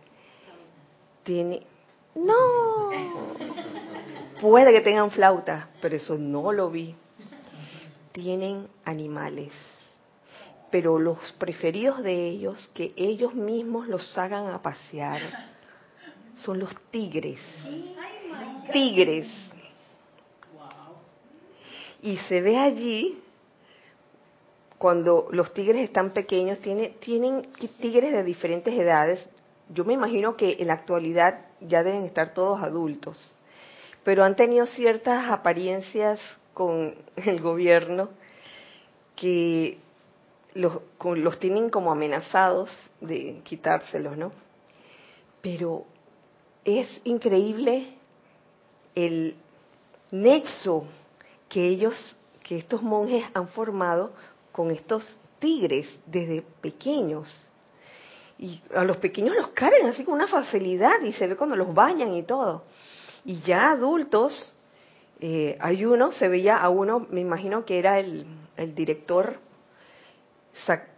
Tiene, no, puede que tengan flauta, pero eso no lo vi. Tienen animales, pero los preferidos de ellos, que ellos mismos los hagan a pasear, son los tigres. Tigres. Y se ve allí cuando los tigres están pequeños, tiene, tienen tigres de diferentes edades. Yo me imagino que en la actualidad ya deben estar todos adultos, pero han tenido ciertas apariencias con el gobierno que los tienen como amenazados de quitárselos, ¿no? Pero es increíble el nexo que ellos, que estos monjes han formado con estos tigres desde pequeños. Y a los pequeños los cargan así con una facilidad y se ve cuando los bañan y todo. Y ya adultos, eh, hay uno, se veía a uno, me imagino que era el, el director,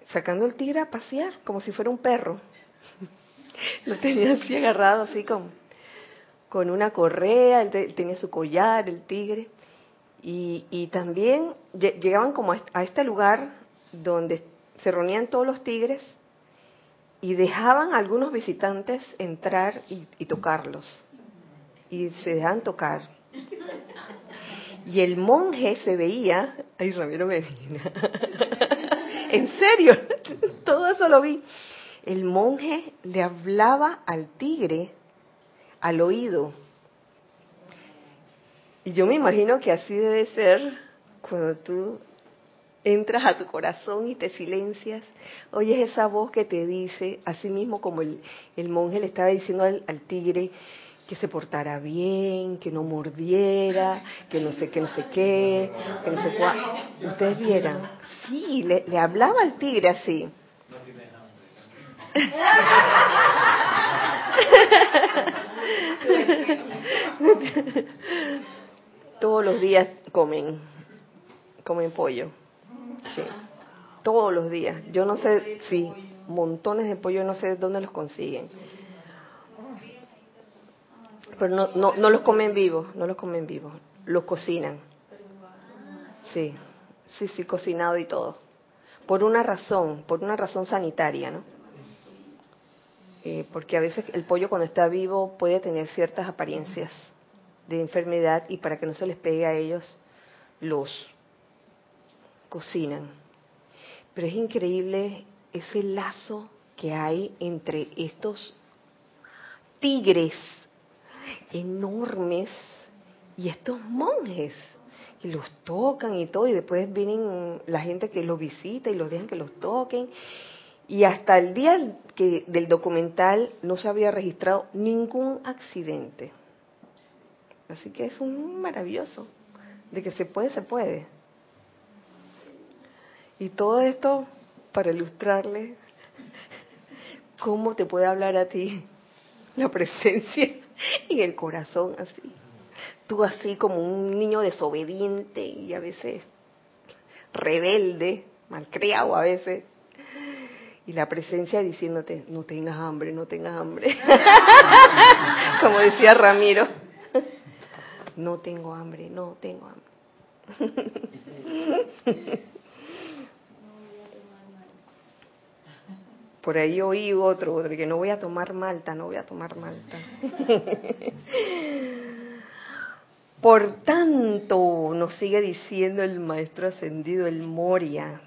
sacando el tigre a pasear como si fuera un perro. lo tenía así agarrado, así con, con una correa, él tenía su collar, el tigre. Y, también llegaban como a este lugar donde se reunían todos los tigres y dejaban a algunos visitantes entrar y, tocarlos. Y se dejaban tocar. Y el monje se veía, ay Ramiro Medina, en serio, todo eso lo vi. El monje le hablaba al tigre al oído y yo me imagino que así debe ser cuando tú entras a tu corazón y te silencias, oyes esa voz que te dice, así mismo como el, el monje le estaba diciendo al, tigre que se portara bien, que no mordiera, que no sé qué, no sé qué, que no sé cuál. Ustedes vieran, sí, le, le hablaba al tigre así. todos los días comen, comen pollo. Sí, todos los días. Yo no sé, sí, montones de pollo, no sé dónde los consiguen. Pero no, no, no los comen vivos, no los comen vivos, los cocinan. Sí, sí, sí, cocinado y todo. Por una razón, por una razón sanitaria, ¿no? Eh, porque a veces el pollo cuando está vivo puede tener ciertas apariencias de enfermedad y para que no se les pegue a ellos, los cocinan. Pero es increíble ese lazo que hay entre estos tigres enormes y estos monjes que los tocan y todo y después vienen la gente que los visita y los dejan que los toquen y hasta el día que del documental no se había registrado ningún accidente Así que es un maravilloso. De que se puede, se puede. Y todo esto para ilustrarle cómo te puede hablar a ti la presencia en el corazón así. Tú así como un niño desobediente y a veces rebelde, malcriado a veces. Y la presencia diciéndote, no tengas hambre, no tengas hambre. como decía Ramiro no tengo hambre, no tengo hambre. Por ahí oí otro, otro, que no voy a tomar malta, no voy a tomar malta. Por tanto, nos sigue diciendo el maestro ascendido, el Moria,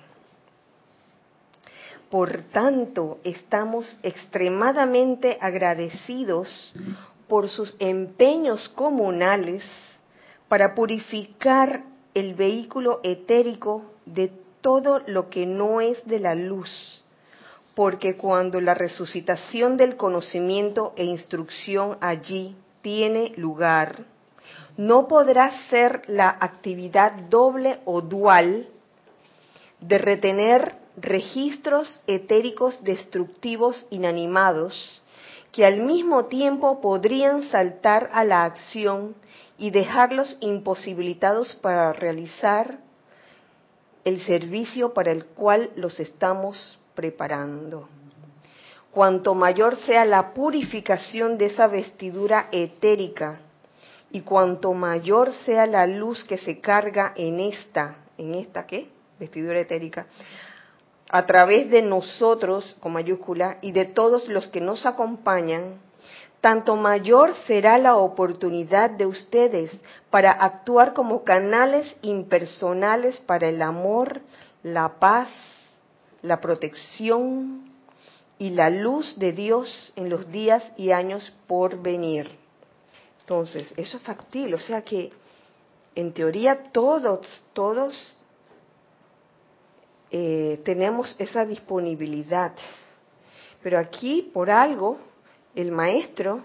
por tanto, estamos extremadamente agradecidos por sus empeños comunales para purificar el vehículo etérico de todo lo que no es de la luz, porque cuando la resucitación del conocimiento e instrucción allí tiene lugar, no podrá ser la actividad doble o dual de retener registros etéricos destructivos inanimados que al mismo tiempo podrían saltar a la acción y dejarlos imposibilitados para realizar el servicio para el cual los estamos preparando. Cuanto mayor sea la purificación de esa vestidura etérica y cuanto mayor sea la luz que se carga en esta, en esta qué? Vestidura etérica, a través de nosotros, con mayúscula, y de todos los que nos acompañan, tanto mayor será la oportunidad de ustedes para actuar como canales impersonales para el amor, la paz, la protección y la luz de Dios en los días y años por venir. Entonces, eso es factible, o sea que en teoría todos, todos eh, tenemos esa disponibilidad. Pero aquí, por algo, el maestro,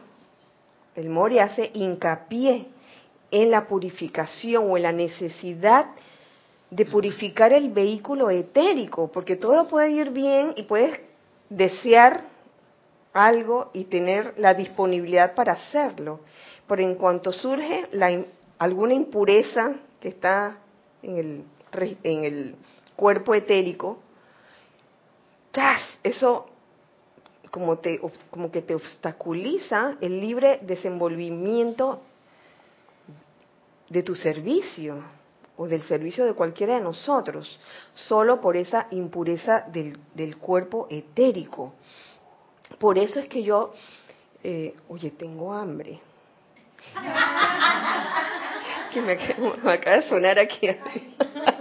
el Mori, hace hincapié en la purificación o en la necesidad de purificar el vehículo etérico, porque todo puede ir bien y puedes desear algo y tener la disponibilidad para hacerlo. Pero en cuanto surge la, alguna impureza que está en el, en el cuerpo etérico, eso como, te, como que te obstaculiza el libre desenvolvimiento de tu servicio o del servicio de cualquiera de nosotros, solo por esa impureza del, del cuerpo etérico. Por eso es que yo, eh, oye, tengo hambre. que me, me, acaba de sonar aquí.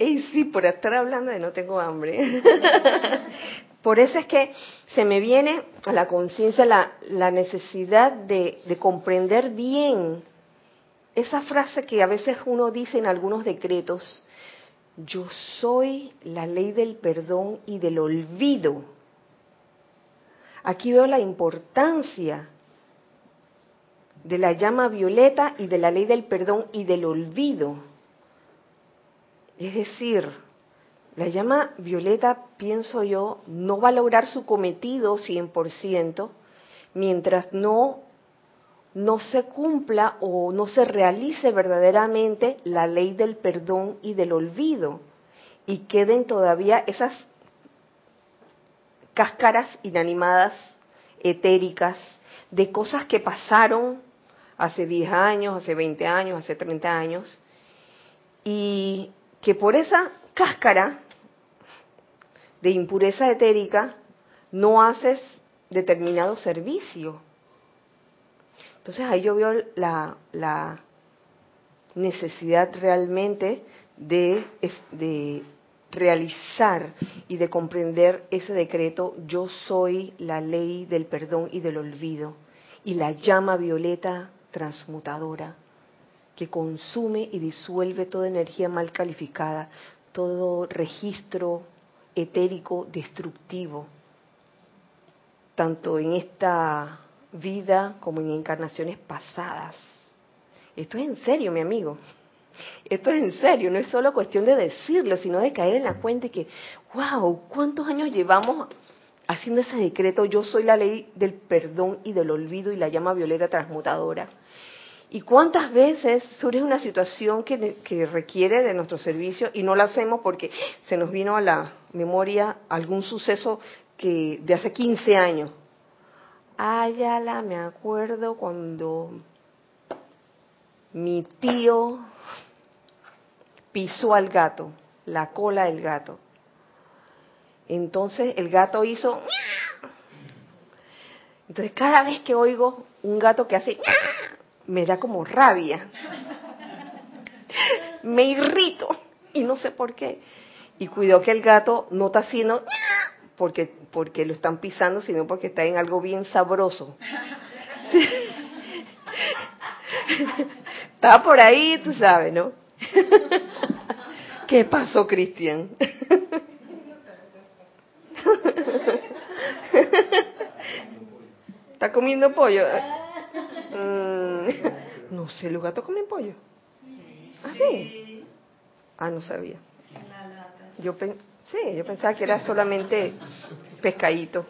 Y sí, por estar hablando de no tengo hambre. por eso es que se me viene a la conciencia la, la, necesidad de, de comprender bien esa frase que a veces uno dice en algunos decretos, yo soy la ley del perdón y del olvido. Aquí veo la importancia de la llama violeta y de la ley del perdón y del olvido es decir, la llama violeta, pienso yo, no va a lograr su cometido 100% mientras no, no se cumpla o no se realice verdaderamente la ley del perdón y del olvido y queden todavía esas cáscaras inanimadas, etéricas, de cosas que pasaron hace 10 años, hace 20 años, hace 30 años, y que por esa cáscara de impureza etérica no haces determinado servicio. Entonces ahí yo veo la, necesidad realmente de realizar y de comprender ese decreto, yo soy la ley del perdón y del olvido, y la llama violeta transmutadora que consume y disuelve toda energía mal calificada, todo registro etérico destructivo, tanto en esta vida como en encarnaciones pasadas. Esto es en serio, mi amigo. Esto es en serio, no es solo cuestión de decirlo, sino de caer en la cuenta de que, wow, ¿cuántos años llevamos haciendo ese decreto? Yo soy la ley del perdón y del olvido y la llama violeta transmutadora. ¿Y cuántas veces surge una situación que, requiere de nuestro servicio y no lo hacemos porque se nos vino a la memoria algún suceso que de hace 15 años? Ayala, me acuerdo cuando mi tío pisó al gato, la cola del gato. Entonces el gato hizo... Entonces cada vez que oigo un gato que hace me da como rabia. Me irrito y no sé por qué. Y cuidado que el gato no está haciendo porque, porque lo están pisando, sino porque está en algo bien sabroso. Está por ahí, tú sabes, ¿no? ¿Qué pasó, Cristian? ¿Está comiendo pollo? Sé, ¿los gatos comen pollo? ¿Ah, sí? Ah, no sabía. Yo sí, yo pensaba que era solamente pescadito.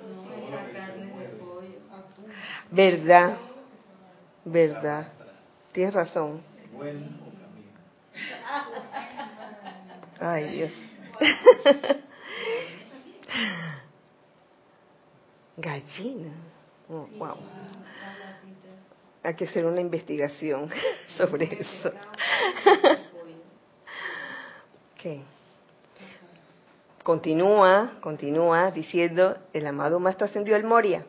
¿Verdad? ¿Verdad? Tienes razón. Ay, Dios. Gallina. Oh, wow. Hay que hacer una investigación sobre eso. okay. Continúa, continúa diciendo el amado Maestro Ascendió el Moria.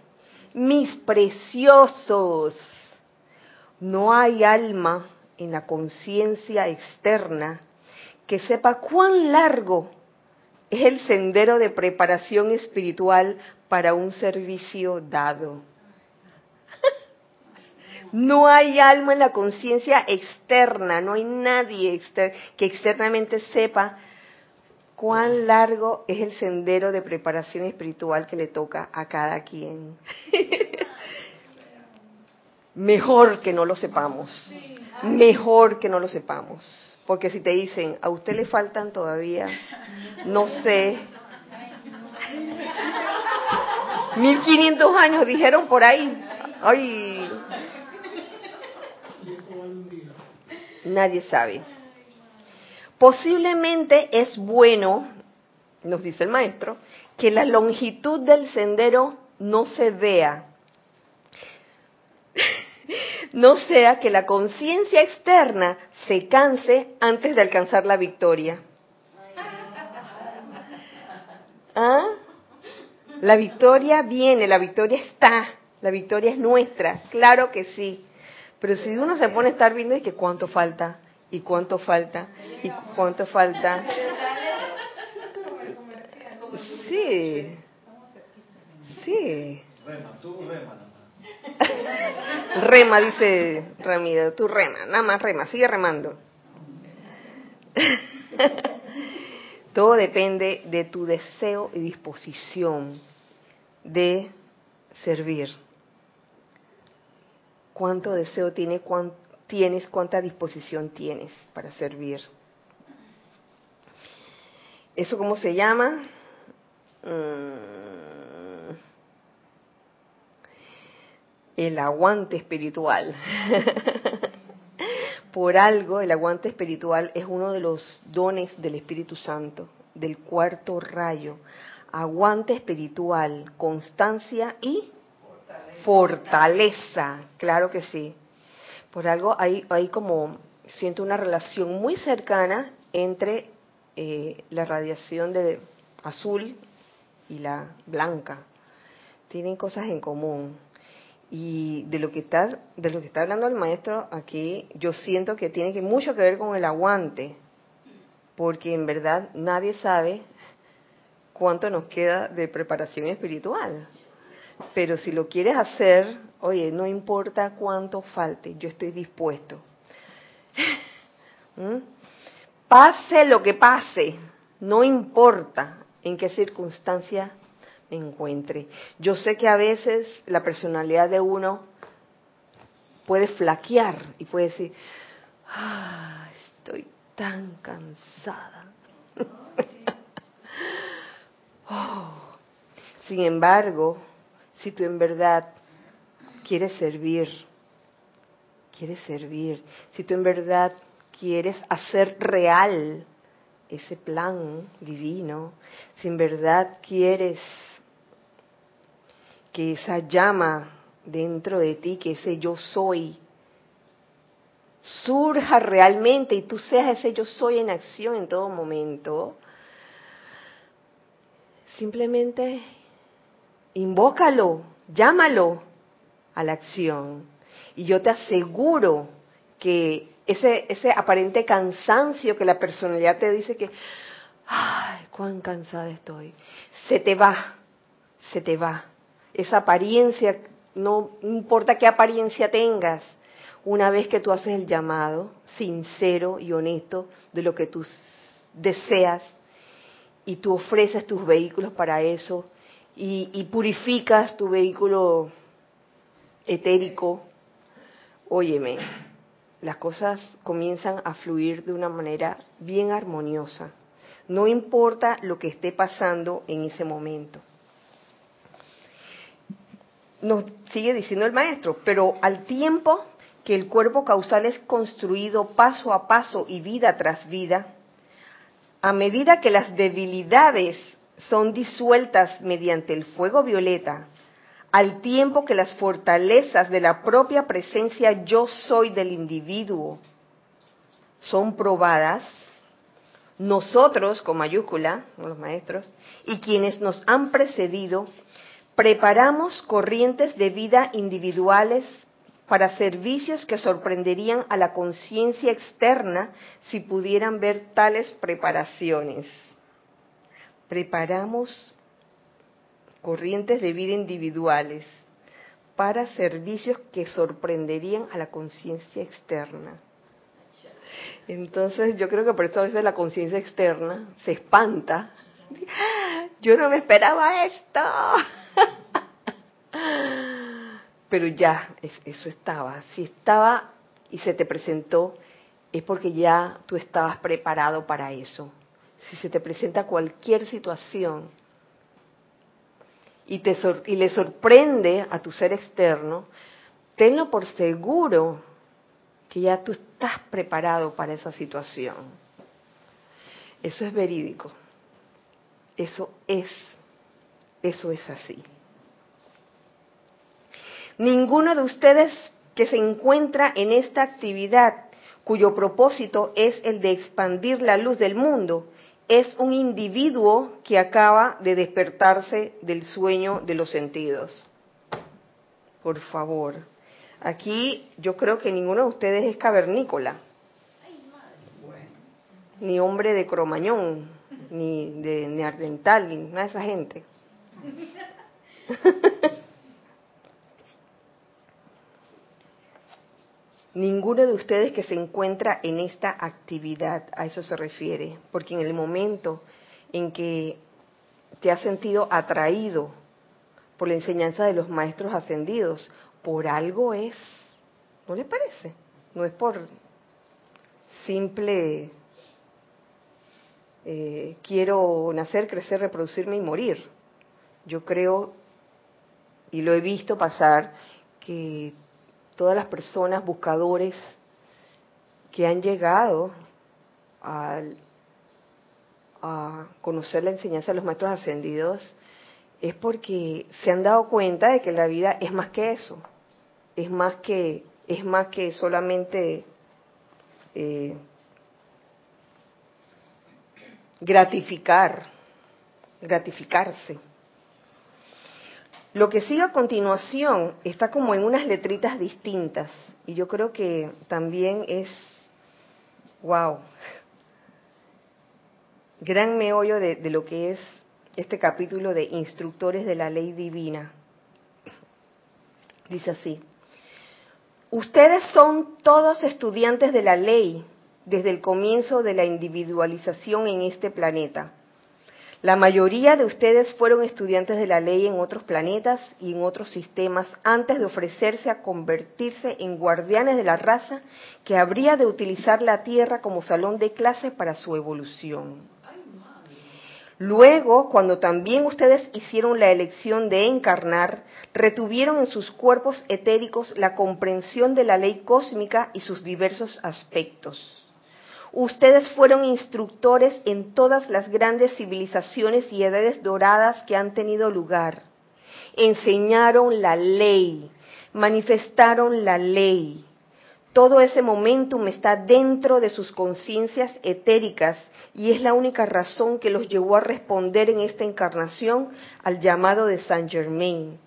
Mis preciosos, no hay alma en la conciencia externa que sepa cuán largo es el sendero de preparación espiritual para un servicio dado. No hay alma en la conciencia externa, no hay nadie que externamente sepa cuán largo es el sendero de preparación espiritual que le toca a cada quien. Mejor que no lo sepamos, mejor que no lo sepamos, porque si te dicen, a usted le faltan todavía, no sé, 1500 años dijeron por ahí, ay, nadie sabe. Posiblemente es bueno, nos dice el maestro, que la longitud del sendero no se vea. no sea que la conciencia externa se canse antes de alcanzar la victoria. ¿Ah? La victoria viene, la victoria está, la victoria es nuestra, claro que sí. Pero si uno se pone a estar viendo, es que cuánto falta, ¿Y cuánto falta? ¿Y cuánto falta? Sí. Sí. Rema, tú rema. Rema, dice Ramiro, tú rema, nada más rema, sigue remando. Todo depende de tu deseo y disposición de servir. ¿Cuánto deseo tienes, cuánta disposición tienes para servir. ¿Eso cómo se llama? Mm. el aguante espiritual. Por algo, el aguante espiritual es uno de los dones del Espíritu Santo, del cuarto rayo. Aguante espiritual, constancia y fortaleza. Claro que sí. Por algo hay, hay como, siento una relación muy cercana entre eh, la radiación de azul y la blanca. Tienen cosas en común. Y de lo que está, de lo que está hablando el maestro aquí, yo siento que tiene que mucho que ver con el aguante, porque en verdad nadie sabe cuánto nos queda de preparación espiritual. Pero si lo quieres hacer, oye, no importa cuánto falte, yo estoy dispuesto. ¿Mm? Pase lo que pase, no importa en qué circunstancia me encuentre. Yo sé que a veces la personalidad de uno puede flaquear y puede decir, ah, estoy tan cansada. Oh. Sin embargo, si tú en verdad quieres servir, quieres servir, si tú en verdad quieres hacer real ese plan divino, si en verdad quieres que esa llama dentro de ti, que ese yo soy, surja realmente y tú seas ese yo soy en acción en todo momento, simplemente invócalo, llámalo a la acción. Y yo te aseguro que ese, ese aparente cansancio que la personalidad te dice que, ay, cuán cansada estoy, se te va, se te va. Esa apariencia, no importa qué apariencia tengas, una vez que tú haces el llamado sincero y honesto de lo que tú deseas y tú ofreces tus vehículos para eso y, y purificas tu vehículo etérico, óyeme, las cosas comienzan a fluir de una manera bien armoniosa. No importa lo que esté pasando en ese momento. Nos sigue diciendo el maestro, pero al tiempo que el cuerpo causal es construido paso a paso y vida tras vida, a medida que las debilidades son disueltas mediante el fuego violeta, al tiempo que las fortalezas de la propia presencia yo soy del individuo son probadas, nosotros, con mayúscula, los maestros, y quienes nos han precedido, preparamos corrientes de vida individuales para servicios que sorprenderían a la conciencia externa si pudieran ver tales preparaciones. Preparamos corrientes de vida individuales para servicios que sorprenderían a la conciencia externa. Entonces yo creo que por eso a veces la conciencia externa se espanta. Yo no me esperaba esto. Pero ya, eso estaba. Si estaba y se te presentó, es porque ya tú estabas preparado para eso. Si se te presenta cualquier situación y, te y le sorprende a tu ser externo, tenlo por seguro que ya tú estás preparado para esa situación. Eso es verídico. Eso es. Eso es así. Ninguno de ustedes que se encuentra en esta actividad, cuyo propósito es el de expandir la luz del mundo, es un individuo que acaba de despertarse del sueño de los sentidos. Por favor. Aquí yo creo que ninguno de ustedes es cavernícola. Ni hombre de cromañón, ni de neardental, ni nada de esa gente. Ninguno de ustedes que se encuentra en esta actividad, a eso se refiere, porque en el momento en que te has sentido atraído por la enseñanza de los maestros ascendidos, por algo es, ¿no le parece? No es por simple eh, quiero nacer, crecer, reproducirme y morir. Yo creo, y lo he visto pasar, que todas las personas buscadores que han llegado a, conocer la enseñanza de los maestros ascendidos es porque se han dado cuenta de que la vida es más que eso, es más que es más que solamente eh, gratificar, gratificarse. Lo que sigue a continuación está como en unas letritas distintas y yo creo que también es, wow, gran meollo de, de lo que es este capítulo de instructores de la ley divina. Dice así, ustedes son todos estudiantes de la ley desde el comienzo de la individualización en este planeta la mayoría de ustedes fueron estudiantes de la ley en otros planetas y en otros sistemas antes de ofrecerse a convertirse en guardianes de la raza que habría de utilizar la Tierra como salón de clase para su evolución. Luego, cuando también ustedes hicieron la elección de encarnar, retuvieron en sus cuerpos etéricos la comprensión de la ley cósmica y sus diversos aspectos Ustedes fueron instructores en todas las grandes civilizaciones y edades doradas que han tenido lugar. Enseñaron la ley, manifestaron la ley. Todo ese momentum está dentro de sus conciencias etéricas y es la única razón que los llevó a responder en esta encarnación al llamado de Saint Germain.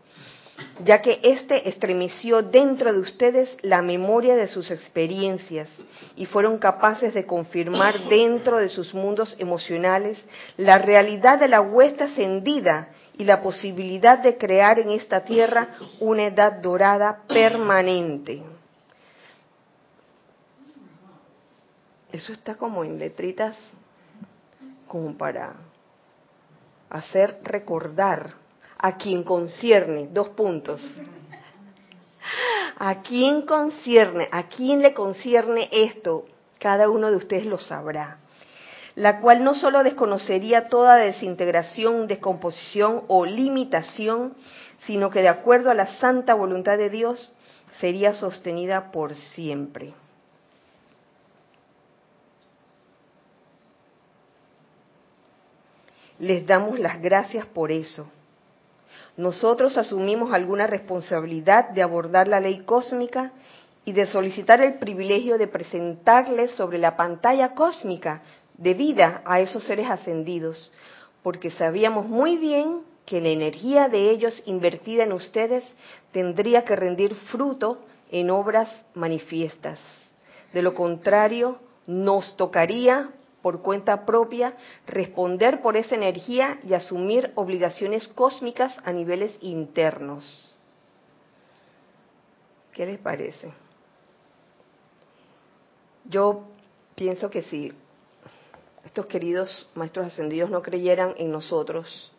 Ya que éste estremeció dentro de ustedes la memoria de sus experiencias y fueron capaces de confirmar dentro de sus mundos emocionales la realidad de la huesta ascendida y la posibilidad de crear en esta tierra una edad dorada permanente. Eso está como en letritas, como para hacer recordar a quien concierne, dos puntos. A quién concierne, a quién le concierne esto, cada uno de ustedes lo sabrá. La cual no solo desconocería toda desintegración, descomposición o limitación, sino que de acuerdo a la santa voluntad de Dios sería sostenida por siempre. Les damos las gracias por eso. Nosotros asumimos alguna responsabilidad de abordar la ley cósmica y de solicitar el privilegio de presentarles sobre la pantalla cósmica de vida a esos seres ascendidos, porque sabíamos muy bien que la energía de ellos invertida en ustedes tendría que rendir fruto en obras manifiestas. De lo contrario, nos tocaría por cuenta propia, responder por esa energía y asumir obligaciones cósmicas a niveles internos. ¿Qué les parece? Yo pienso que si estos queridos maestros ascendidos no creyeran en nosotros,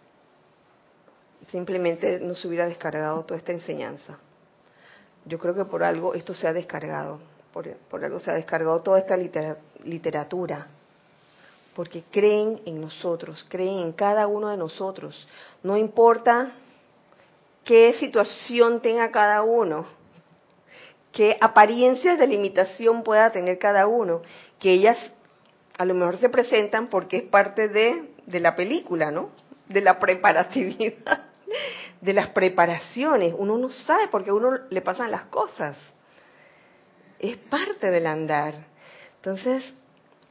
simplemente no se hubiera descargado toda esta enseñanza. Yo creo que por algo esto se ha descargado, por, algo se ha descargado toda esta literatura porque creen en nosotros, creen en cada uno de nosotros. No importa qué situación tenga cada uno, qué apariencias de limitación pueda tener cada uno, que ellas a lo mejor se presentan porque es parte de, de la película, ¿no? De la preparatividad, de las preparaciones. Uno no sabe por qué a uno le pasan las cosas. Es parte del andar. Entonces,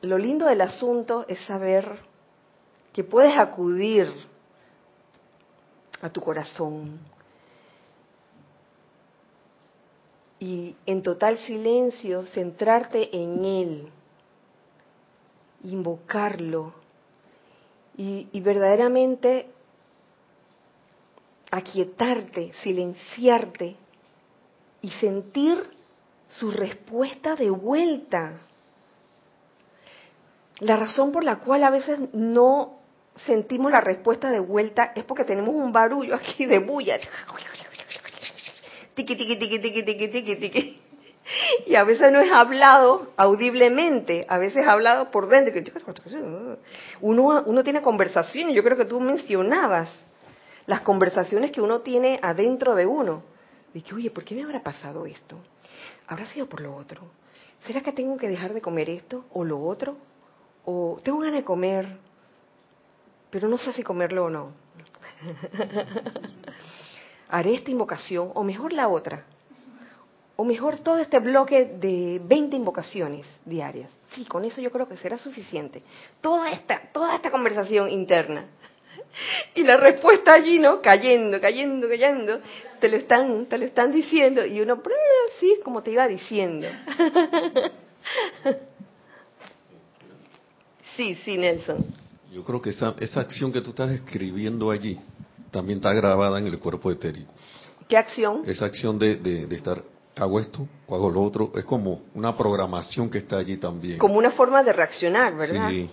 lo lindo del asunto es saber que puedes acudir a tu corazón. Y en total silencio centrarte en él, invocarlo. Y, y verdaderamente aquietarte, silenciarte y sentir su respuesta de vuelta la razón por la cual a veces no sentimos la respuesta de vuelta es porque tenemos un barullo aquí de bulla. Tiki, tiki, tiki, tiki, tiki, tiki, tiki. Y a veces no es hablado audiblemente, a veces es hablado por dentro. Uno, uno tiene conversaciones, yo creo que tú mencionabas las conversaciones que uno tiene adentro de uno. De que, oye, ¿por qué me habrá pasado esto? ¿Habrá sido por lo otro? ¿Será que tengo que dejar de comer esto o lo otro? O tengo ganas de comer, pero no sé si comerlo o no. Haré esta invocación, o mejor la otra, o mejor todo este bloque de 20 invocaciones diarias. Sí, con eso yo creo que será suficiente. Toda esta, toda esta conversación interna. Y la respuesta allí, ¿no? Cayendo, cayendo, cayendo, te lo están, te lo están diciendo, y uno, sí, como te iba diciendo. Sí, sí, Nelson. Yo creo que esa, esa acción que tú estás escribiendo allí también está grabada en el cuerpo etérico. ¿Qué acción? Esa acción de, de, estar, hago esto o hago lo otro, es como una programación que está allí también. Como una forma de reaccionar, ¿verdad? Sí.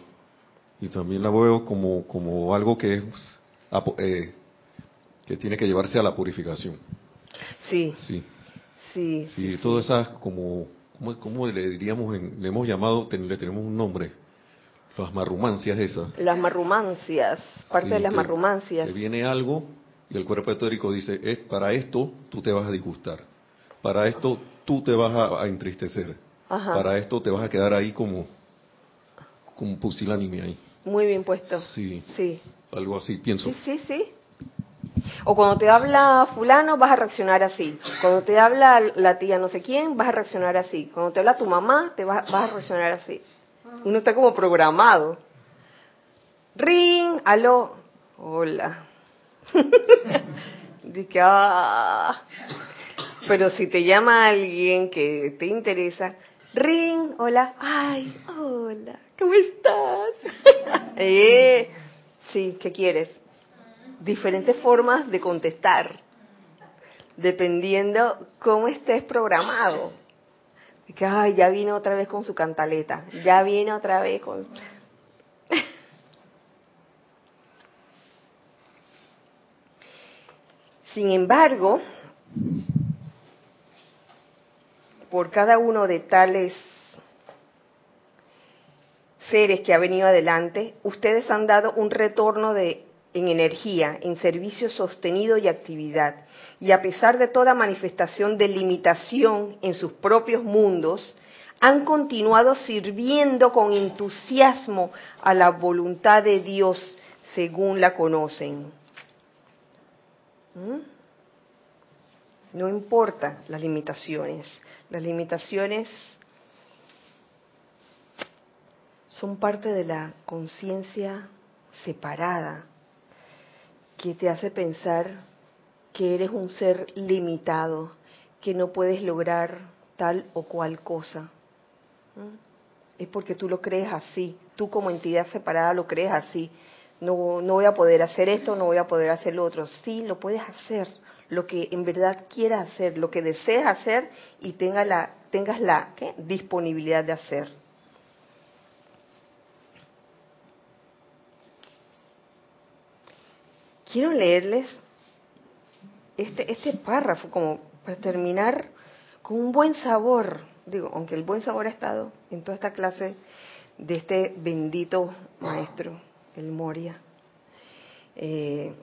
Y también la veo como, como algo que es eh, que tiene que llevarse a la purificación. Sí. Sí. Sí. Sí, todas esas como, ¿cómo, le diríamos? le hemos llamado, le tenemos un nombre las marrumancias esas. Las marrumancias, parte de las marrumancias. Que viene algo y el cuerpo etérico dice, es, para esto tú te vas a disgustar, para esto tú te vas a, entristecer, para esto te vas a quedar ahí como, como pusilánime ahí. Muy bien puesto. Sí. Sí. Algo así, pienso. Sí, sí, sí. O cuando te habla fulano vas a reaccionar así. Cuando te habla la tía no sé quién vas a reaccionar así. Cuando te habla tu mamá te vas a reaccionar así. Uno está como programado. Ring, aló, hola. que, ah. Pero si te llama alguien que te interesa, ring, hola, ay, hola, ¿cómo estás? eh, sí, ¿qué quieres? Diferentes formas de contestar, dependiendo cómo estés programado. Que, ay, ya vino otra vez con su cantaleta, ya viene otra vez con... Sin embargo, por cada uno de tales seres que ha venido adelante, ustedes han dado un retorno de, en energía, en servicio sostenido y actividad. Y a pesar de toda manifestación de limitación en sus propios mundos, han continuado sirviendo con entusiasmo a la voluntad de Dios según la conocen. ¿Mm? No importa las limitaciones. Las limitaciones son parte de la conciencia separada que te hace pensar que eres un ser limitado, que no puedes lograr tal o cual cosa. ¿Mm? Es porque tú lo crees así, tú como entidad separada lo crees así. No, no voy a poder hacer esto, no voy a poder hacer lo otro. Sí, lo puedes hacer, lo que en verdad quieras hacer, lo que desees hacer y tenga la, tengas la disponibilidad de hacer. Quiero leerles este, este párrafo como para terminar con un buen sabor, digo, aunque el buen sabor ha estado en toda esta clase de este bendito maestro, el Moria. Eh,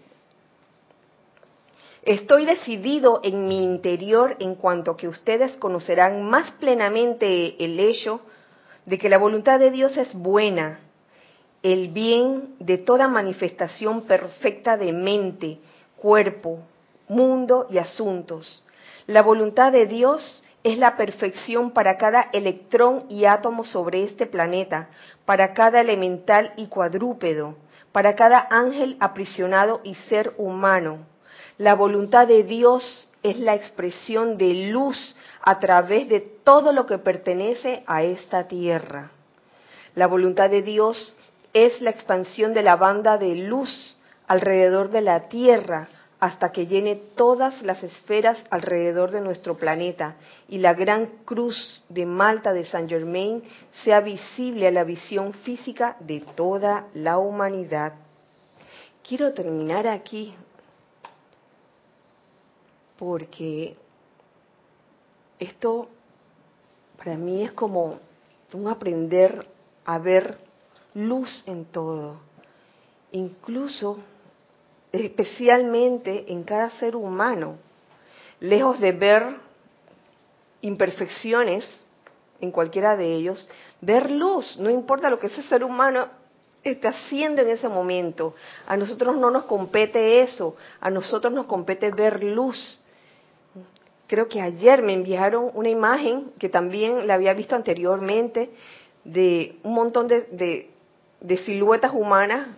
Estoy decidido en mi interior en cuanto que ustedes conocerán más plenamente el hecho de que la voluntad de Dios es buena, el bien de toda manifestación perfecta de mente, cuerpo, mundo y asuntos. La voluntad de Dios es la perfección para cada electrón y átomo sobre este planeta, para cada elemental y cuadrúpedo, para cada ángel aprisionado y ser humano la voluntad de Dios es la expresión de luz a través de todo lo que pertenece a esta tierra. La voluntad de Dios es la expansión de la banda de luz alrededor de la tierra hasta que llene todas las esferas alrededor de nuestro planeta y la gran cruz de Malta de Saint Germain sea visible a la visión física de toda la humanidad. Quiero terminar aquí porque esto para mí es como un aprender a ver luz en todo, incluso especialmente en cada ser humano, lejos de ver imperfecciones en cualquiera de ellos, ver luz, no importa lo que ese ser humano esté haciendo en ese momento. A nosotros no nos compete eso, a nosotros nos compete ver luz creo que ayer me enviaron una imagen que también la había visto anteriormente de un montón de, siluetas humanas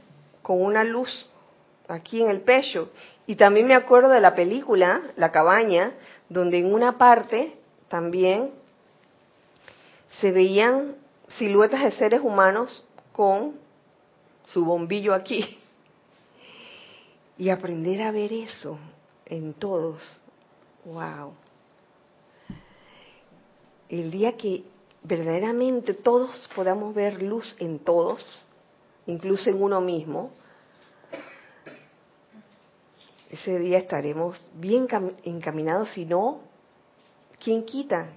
con una luz aquí en el pecho. Y también me acuerdo de la película, La cabaña, donde en una parte también se veían siluetas de seres humanos con su bombillo aquí. Y aprender a ver eso en todos Wow. El día que verdaderamente todos podamos ver luz en todos, incluso en uno mismo, ese día estaremos bien encaminados, si no, ¿quién quita?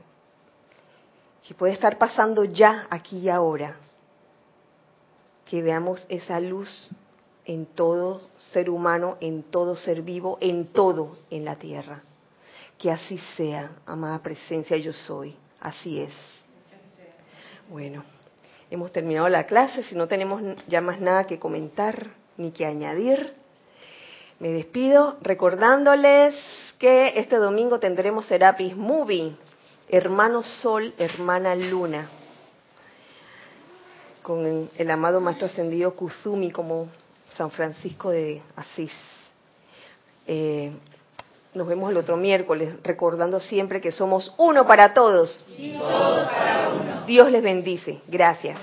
Que puede estar pasando ya, aquí y ahora, que veamos esa luz en todo ser humano, en todo ser vivo, en todo en la tierra. Que así sea, amada presencia, yo soy. Así es. Bueno, hemos terminado la clase. Si no tenemos ya más nada que comentar ni que añadir, me despido recordándoles que este domingo tendremos Serapis Movie, Hermano Sol, Hermana Luna, con el amado Maestro Ascendido Kuzumi como San Francisco de Asís. Eh, Nos vemos el otro miércoles, recordando siempre que somos uno para todos. todos para uno. Dios les bendice. Gracias.